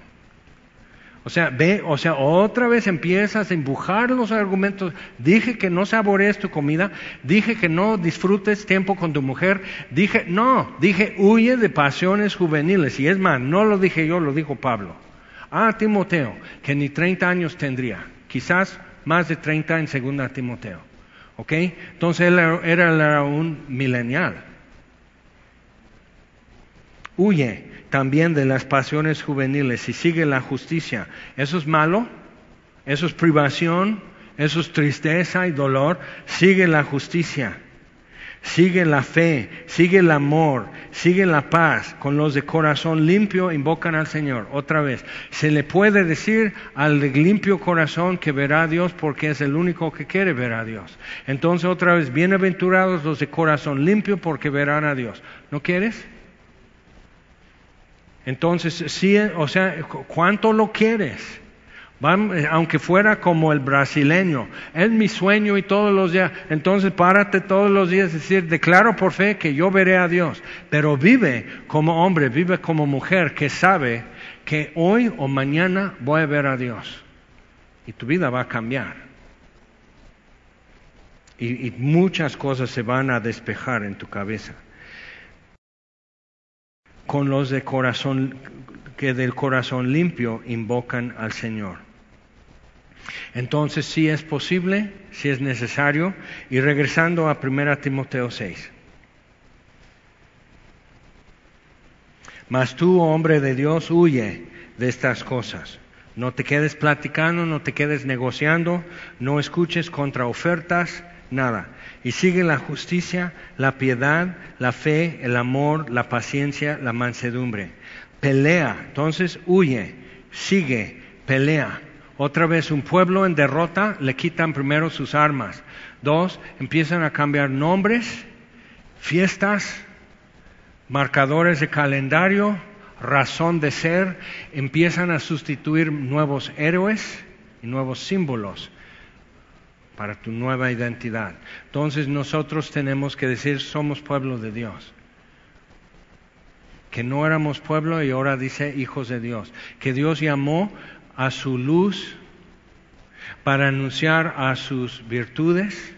O sea, ve, o sea, otra vez empiezas a empujar los argumentos. Dije que no saborees tu comida, dije que no disfrutes tiempo con tu mujer, dije, no, dije huye de pasiones juveniles. Y es más, no lo dije yo, lo dijo Pablo. Ah, Timoteo, que ni 30 años tendría, quizás más de 30 en segunda Timoteo. ¿Ok? Entonces él era, era un milenial. Huye también de las pasiones juveniles y sigue la justicia. ¿Eso es malo? ¿Eso es privación? ¿Eso es tristeza y dolor? Sigue la justicia. Sigue la fe, sigue el amor, sigue la paz. Con los de corazón limpio invocan al Señor. Otra vez, se le puede decir al limpio corazón que verá a Dios porque es el único que quiere ver a Dios. Entonces otra vez, bienaventurados los de corazón limpio porque verán a Dios. ¿No quieres? Entonces, sí, o sea, ¿cuánto lo quieres? aunque fuera como el brasileño, es mi sueño y todos los días, entonces párate todos los días y decir, declaro por fe que yo veré a Dios, pero vive como hombre, vive como mujer que sabe que hoy o mañana voy a ver a Dios y tu vida va a cambiar. Y, y muchas cosas se van a despejar en tu cabeza. Con los de corazón que del corazón limpio invocan al Señor. Entonces, si es posible, si es necesario, y regresando a 1 Timoteo 6. Mas tú, hombre de Dios, huye de estas cosas. No te quedes platicando, no te quedes negociando, no escuches contra ofertas, nada. Y sigue la justicia, la piedad, la fe, el amor, la paciencia, la mansedumbre. Pelea, entonces huye, sigue, pelea. Otra vez, un pueblo en derrota le quitan primero sus armas. Dos, empiezan a cambiar nombres, fiestas, marcadores de calendario, razón de ser, empiezan a sustituir nuevos héroes y nuevos símbolos para tu nueva identidad. Entonces nosotros tenemos que decir somos pueblo de Dios. Que no éramos pueblo y ahora dice hijos de Dios. Que Dios llamó a su luz para anunciar a sus virtudes.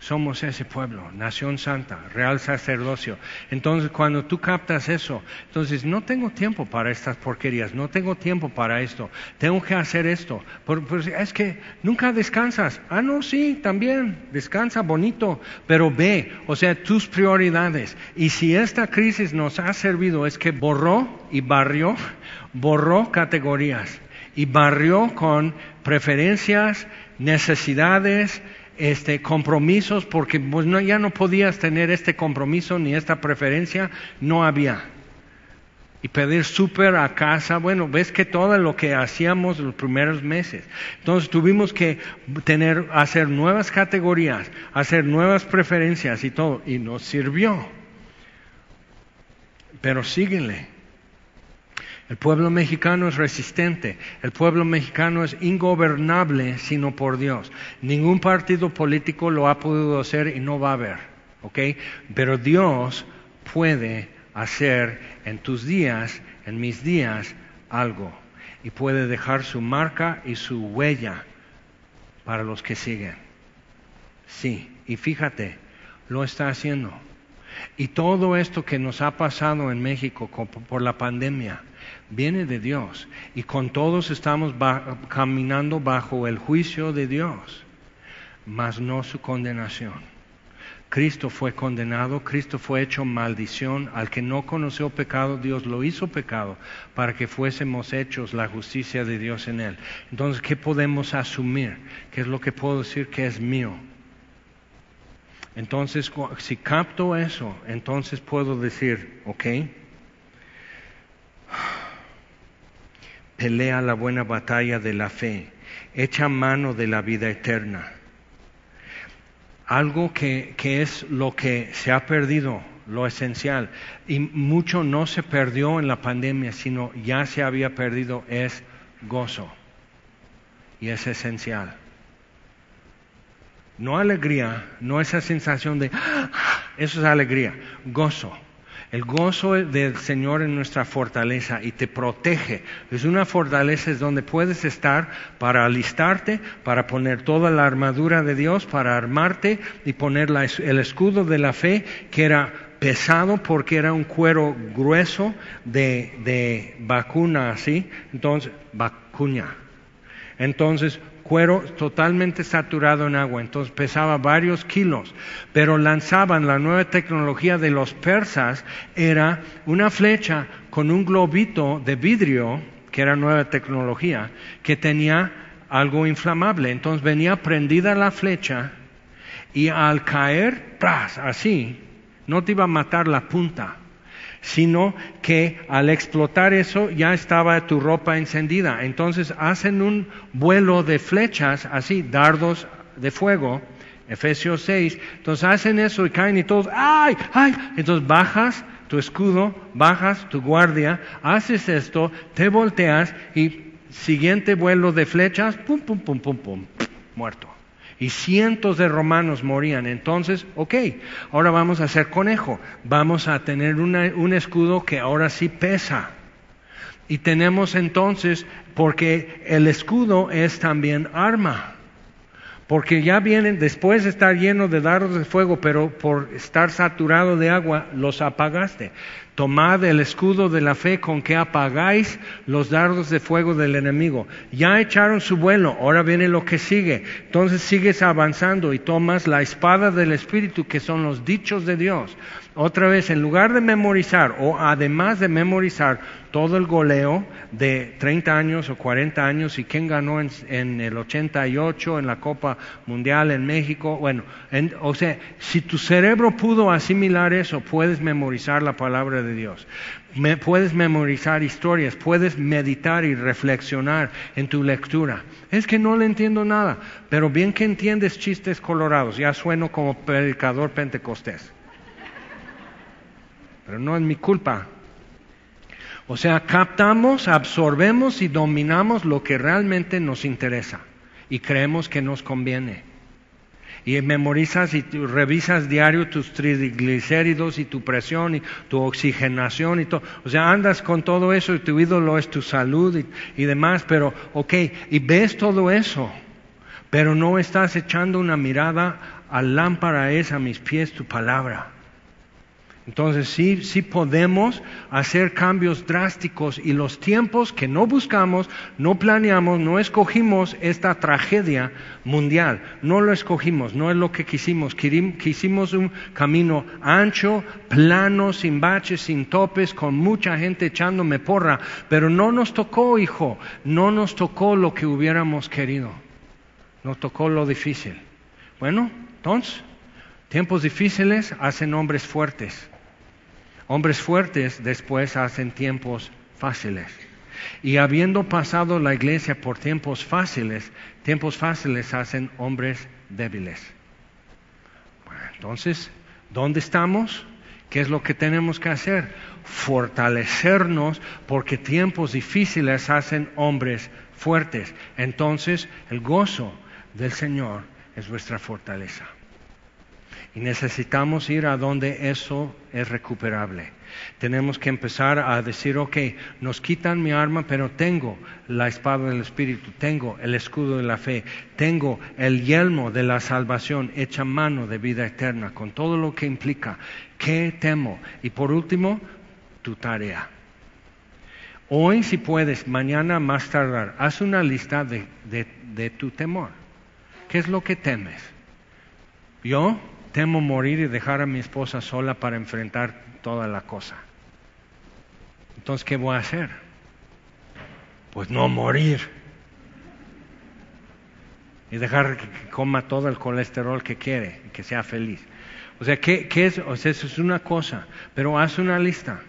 Somos ese pueblo, nación santa, real sacerdocio. Entonces, cuando tú captas eso, entonces no tengo tiempo para estas porquerías, no tengo tiempo para esto, tengo que hacer esto. Pues es que nunca descansas. Ah, no, sí, también, descansa bonito, pero ve, o sea, tus prioridades. Y si esta crisis nos ha servido, es que borró y barrió, borró categorías y barrió con preferencias, necesidades, este, compromisos, porque pues, no, ya no podías tener este compromiso ni esta preferencia, no había. Y pedir súper a casa, bueno, ves que todo lo que hacíamos los primeros meses. Entonces tuvimos que tener, hacer nuevas categorías, hacer nuevas preferencias y todo, y nos sirvió. Pero síguele. El pueblo mexicano es resistente, el pueblo mexicano es ingobernable sino por Dios. Ningún partido político lo ha podido hacer y no va a haber, ¿ok? Pero Dios puede hacer en tus días, en mis días, algo y puede dejar su marca y su huella para los que siguen. Sí, y fíjate, lo está haciendo. Y todo esto que nos ha pasado en México por la pandemia, viene de Dios y con todos estamos caminando bajo el juicio de Dios, mas no su condenación. Cristo fue condenado, Cristo fue hecho maldición, al que no conoció pecado, Dios lo hizo pecado para que fuésemos hechos la justicia de Dios en él. Entonces, ¿qué podemos asumir? ¿Qué es lo que puedo decir que es mío? Entonces, si capto eso, entonces puedo decir, ok, pelea la buena batalla de la fe, echa mano de la vida eterna. Algo que, que es lo que se ha perdido, lo esencial, y mucho no se perdió en la pandemia, sino ya se había perdido, es gozo. Y es esencial. No alegría, no esa sensación de, ah, eso es alegría, gozo El gozo del Señor es nuestra fortaleza y te protege. Es una fortaleza donde puedes estar para alistarte, para poner toda la armadura de Dios, para armarte y poner el escudo de la fe, que era pesado porque era un cuero grueso de, de vacuna así, entonces, vacuña. Entonces, cuero totalmente saturado en agua, entonces pesaba varios kilos, pero lanzaban la nueva tecnología de los persas, era una flecha con un globito de vidrio, que era nueva tecnología, que tenía algo inflamable, entonces venía prendida la flecha y al caer, ¡pras! así, no te iba a matar la punta, sino que al explotar eso ya estaba tu ropa encendida. Entonces hacen un vuelo de flechas, así, dardos de fuego, Efesios 6, entonces hacen eso y caen y todos, ¡ay! ¡ay! Entonces bajas tu escudo, bajas tu guardia, haces esto, te volteas y siguiente vuelo de flechas, pum, pum, pum, pum, pum, muerto y cientos de romanos morían. Entonces, ok, ahora vamos a hacer conejo, vamos a tener un escudo que ahora sí pesa. Y tenemos entonces, porque el escudo es también arma. Porque ya vienen, después de estar lleno de dardos de fuego, pero por estar saturado de agua, los apagaste. Tomad el escudo de la fe con que apagáis los dardos de fuego del enemigo. Ya echaron su vuelo, ahora viene lo que sigue. Entonces sigues avanzando y tomas la espada del Espíritu, que son los dichos de Dios. Otra vez, en lugar de memorizar o además de memorizar todo el goleo de 30 años o 40 años y quién ganó en, el 88 en la Copa Mundial en México, bueno, o sea, si tu cerebro pudo asimilar eso, puedes memorizar la palabra de Dios. puedes memorizar historias, puedes meditar y reflexionar en tu lectura. Es que no le entiendo nada, pero bien que entiendes chistes colorados, ya sueno como predicador pentecostés pero no es mi culpa. O sea, captamos, absorbemos y dominamos lo que realmente nos interesa y creemos que nos conviene. Y memorizas y revisas diario tus triglicéridos y tu presión y tu oxigenación y todo. O sea, andas con todo eso y tu ídolo es tu salud y, y demás, pero ok, y ves todo eso, pero no estás echando una mirada al lámpara es a mis pies tu palabra. Entonces sí, sí podemos hacer cambios drásticos y los tiempos que no buscamos, no planeamos, no escogimos esta tragedia mundial, no lo escogimos, no es lo que quisimos. Quisimos un camino ancho, plano, sin baches, sin topes, con mucha gente echándome porra, pero no nos tocó, hijo, no nos tocó lo que hubiéramos querido, nos tocó lo difícil. Bueno, entonces, tiempos difíciles hacen hombres fuertes. Hombres fuertes después hacen tiempos fáciles. Y habiendo pasado la iglesia por tiempos fáciles, tiempos fáciles hacen hombres débiles. entonces, ¿dónde estamos? ¿Qué es lo que tenemos que hacer? Fortalecernos porque tiempos difíciles hacen hombres fuertes. Entonces, el gozo del Señor es vuestra fortaleza. Y necesitamos ir a donde eso es recuperable. Tenemos que empezar a decir, ok, nos quitan mi arma, pero tengo la espada del Espíritu, tengo el escudo de la fe, tengo el yelmo de la salvación hecha mano de vida eterna, con todo lo que implica. ¿Qué temo? Y por último, tu tarea. Hoy si puedes, mañana más tardar, haz una lista de, de tu temor. ¿Qué es lo que temes? Yo temo morir y dejar a mi esposa sola para enfrentar toda la cosa. Entonces, ¿qué voy a hacer? Pues no morir. Y dejar que coma todo el colesterol que quiere y que sea feliz. O sea, ¿qué, qué es? O sea, eso es una cosa, pero haz una lista.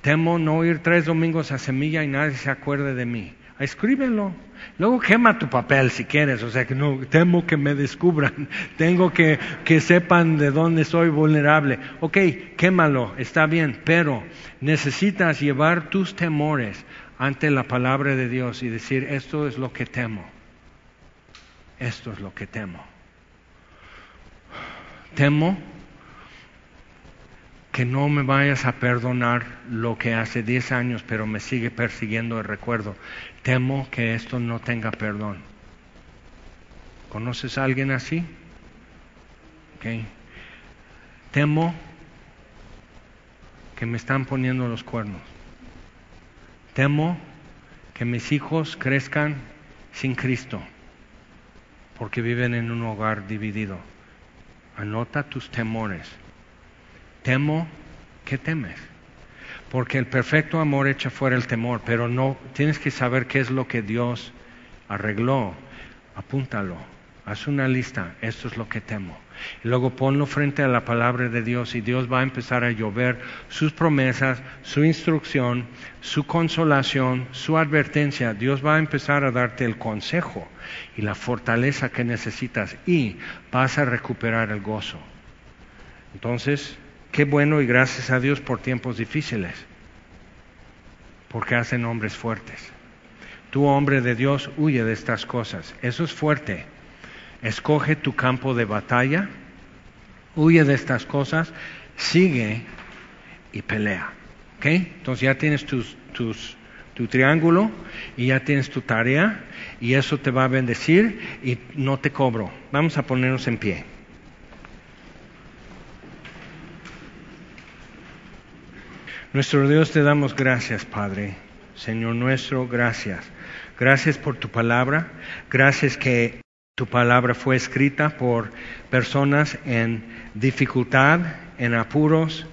Temo no ir tres domingos a semilla y nadie se acuerde de mí. Escríbelo. Luego quema tu papel si quieres, o sea que no, temo que me descubran, tengo que que sepan de dónde soy vulnerable. Ok, quémalo, está bien, pero necesitas llevar tus temores ante la palabra de Dios y decir, esto es lo que temo, esto es lo que temo. Temo que no me vayas a perdonar lo que hace 10 años, pero me sigue persiguiendo el recuerdo. Temo que esto no tenga perdón. ¿Conoces a alguien así? Okay. Temo que me están poniendo los cuernos. Temo que mis hijos crezcan sin Cristo, porque viven en un hogar dividido. Anota tus temores. Temo, ¿qué temes? Porque el perfecto amor echa fuera el temor, pero no tienes que saber qué es lo que Dios arregló. Apúntalo, haz una lista, esto es lo que temo. Y luego ponlo frente a la palabra de Dios y Dios va a empezar a llover sus promesas, su instrucción, su consolación, su advertencia. Dios va a empezar a darte el consejo y la fortaleza que necesitas y vas a recuperar el gozo. Entonces, qué bueno y gracias a Dios por tiempos difíciles, porque hacen hombres fuertes. Tu hombre de Dios huye de estas cosas. Eso es fuerte. Escoge tu campo de batalla, huye de estas cosas, sigue y pelea. ¿Ok? Entonces ya tienes tus, tus, tu triángulo y ya tienes tu tarea y eso te va a bendecir y no te cobro. Vamos a ponernos en pie. Nuestro Dios te damos gracias, Padre. Señor nuestro, gracias. Gracias por tu palabra. Gracias que tu palabra fue escrita por personas en dificultad, en apuros,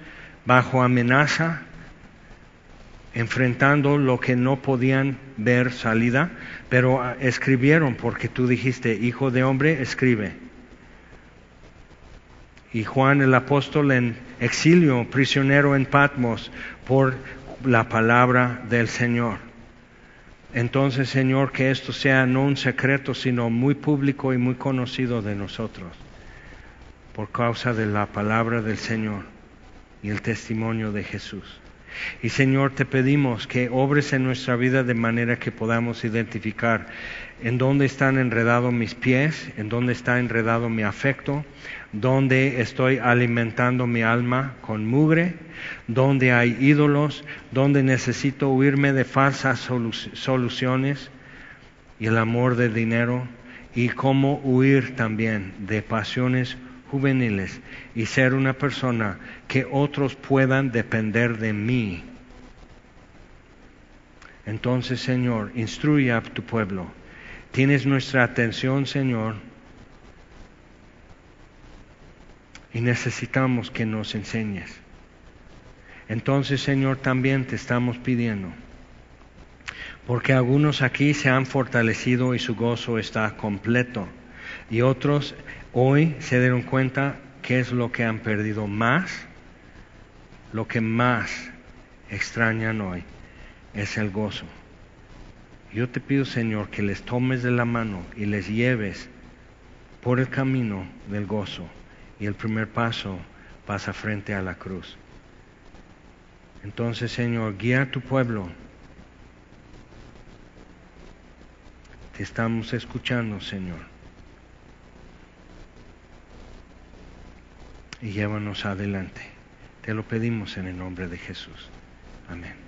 bajo amenaza, enfrentando lo que no podían ver salida, pero ah, escribieron porque tú dijiste, hijo de hombre, escribe. Y Juan el apóstol en exilio, prisionero en Patmos, por la palabra del Señor. Entonces, Señor, que esto sea no un secreto, sino muy público y muy conocido de nosotros, por causa de la palabra del Señor y el testimonio de Jesús. Y Señor, te pedimos que obres en nuestra vida de manera que podamos identificar en dónde están enredados mis pies, en dónde está enredado mi afecto, dónde estoy alimentando mi alma con mugre, dónde hay ídolos, dónde necesito huirme de falsas soluciones y el amor del dinero, y cómo huir también de pasiones juveniles y ser una persona que otros puedan depender de mí. Entonces, Señor, instruye a tu pueblo. Tienes nuestra atención, Señor, y necesitamos que nos enseñes. Entonces, Señor, también te estamos pidiendo, porque algunos aquí se han fortalecido y su gozo está completo, y otros hoy se dieron cuenta que es lo que han perdido más, lo que más extrañan hoy es el gozo. Yo te pido, Señor, que les tomes de la mano y les lleves por el camino del gozo. Y el primer paso pasa frente a la cruz. Entonces, Señor, guía a tu pueblo. Te estamos escuchando, Señor. Y llévanos adelante. Te lo pedimos en el nombre de Jesús. Amén.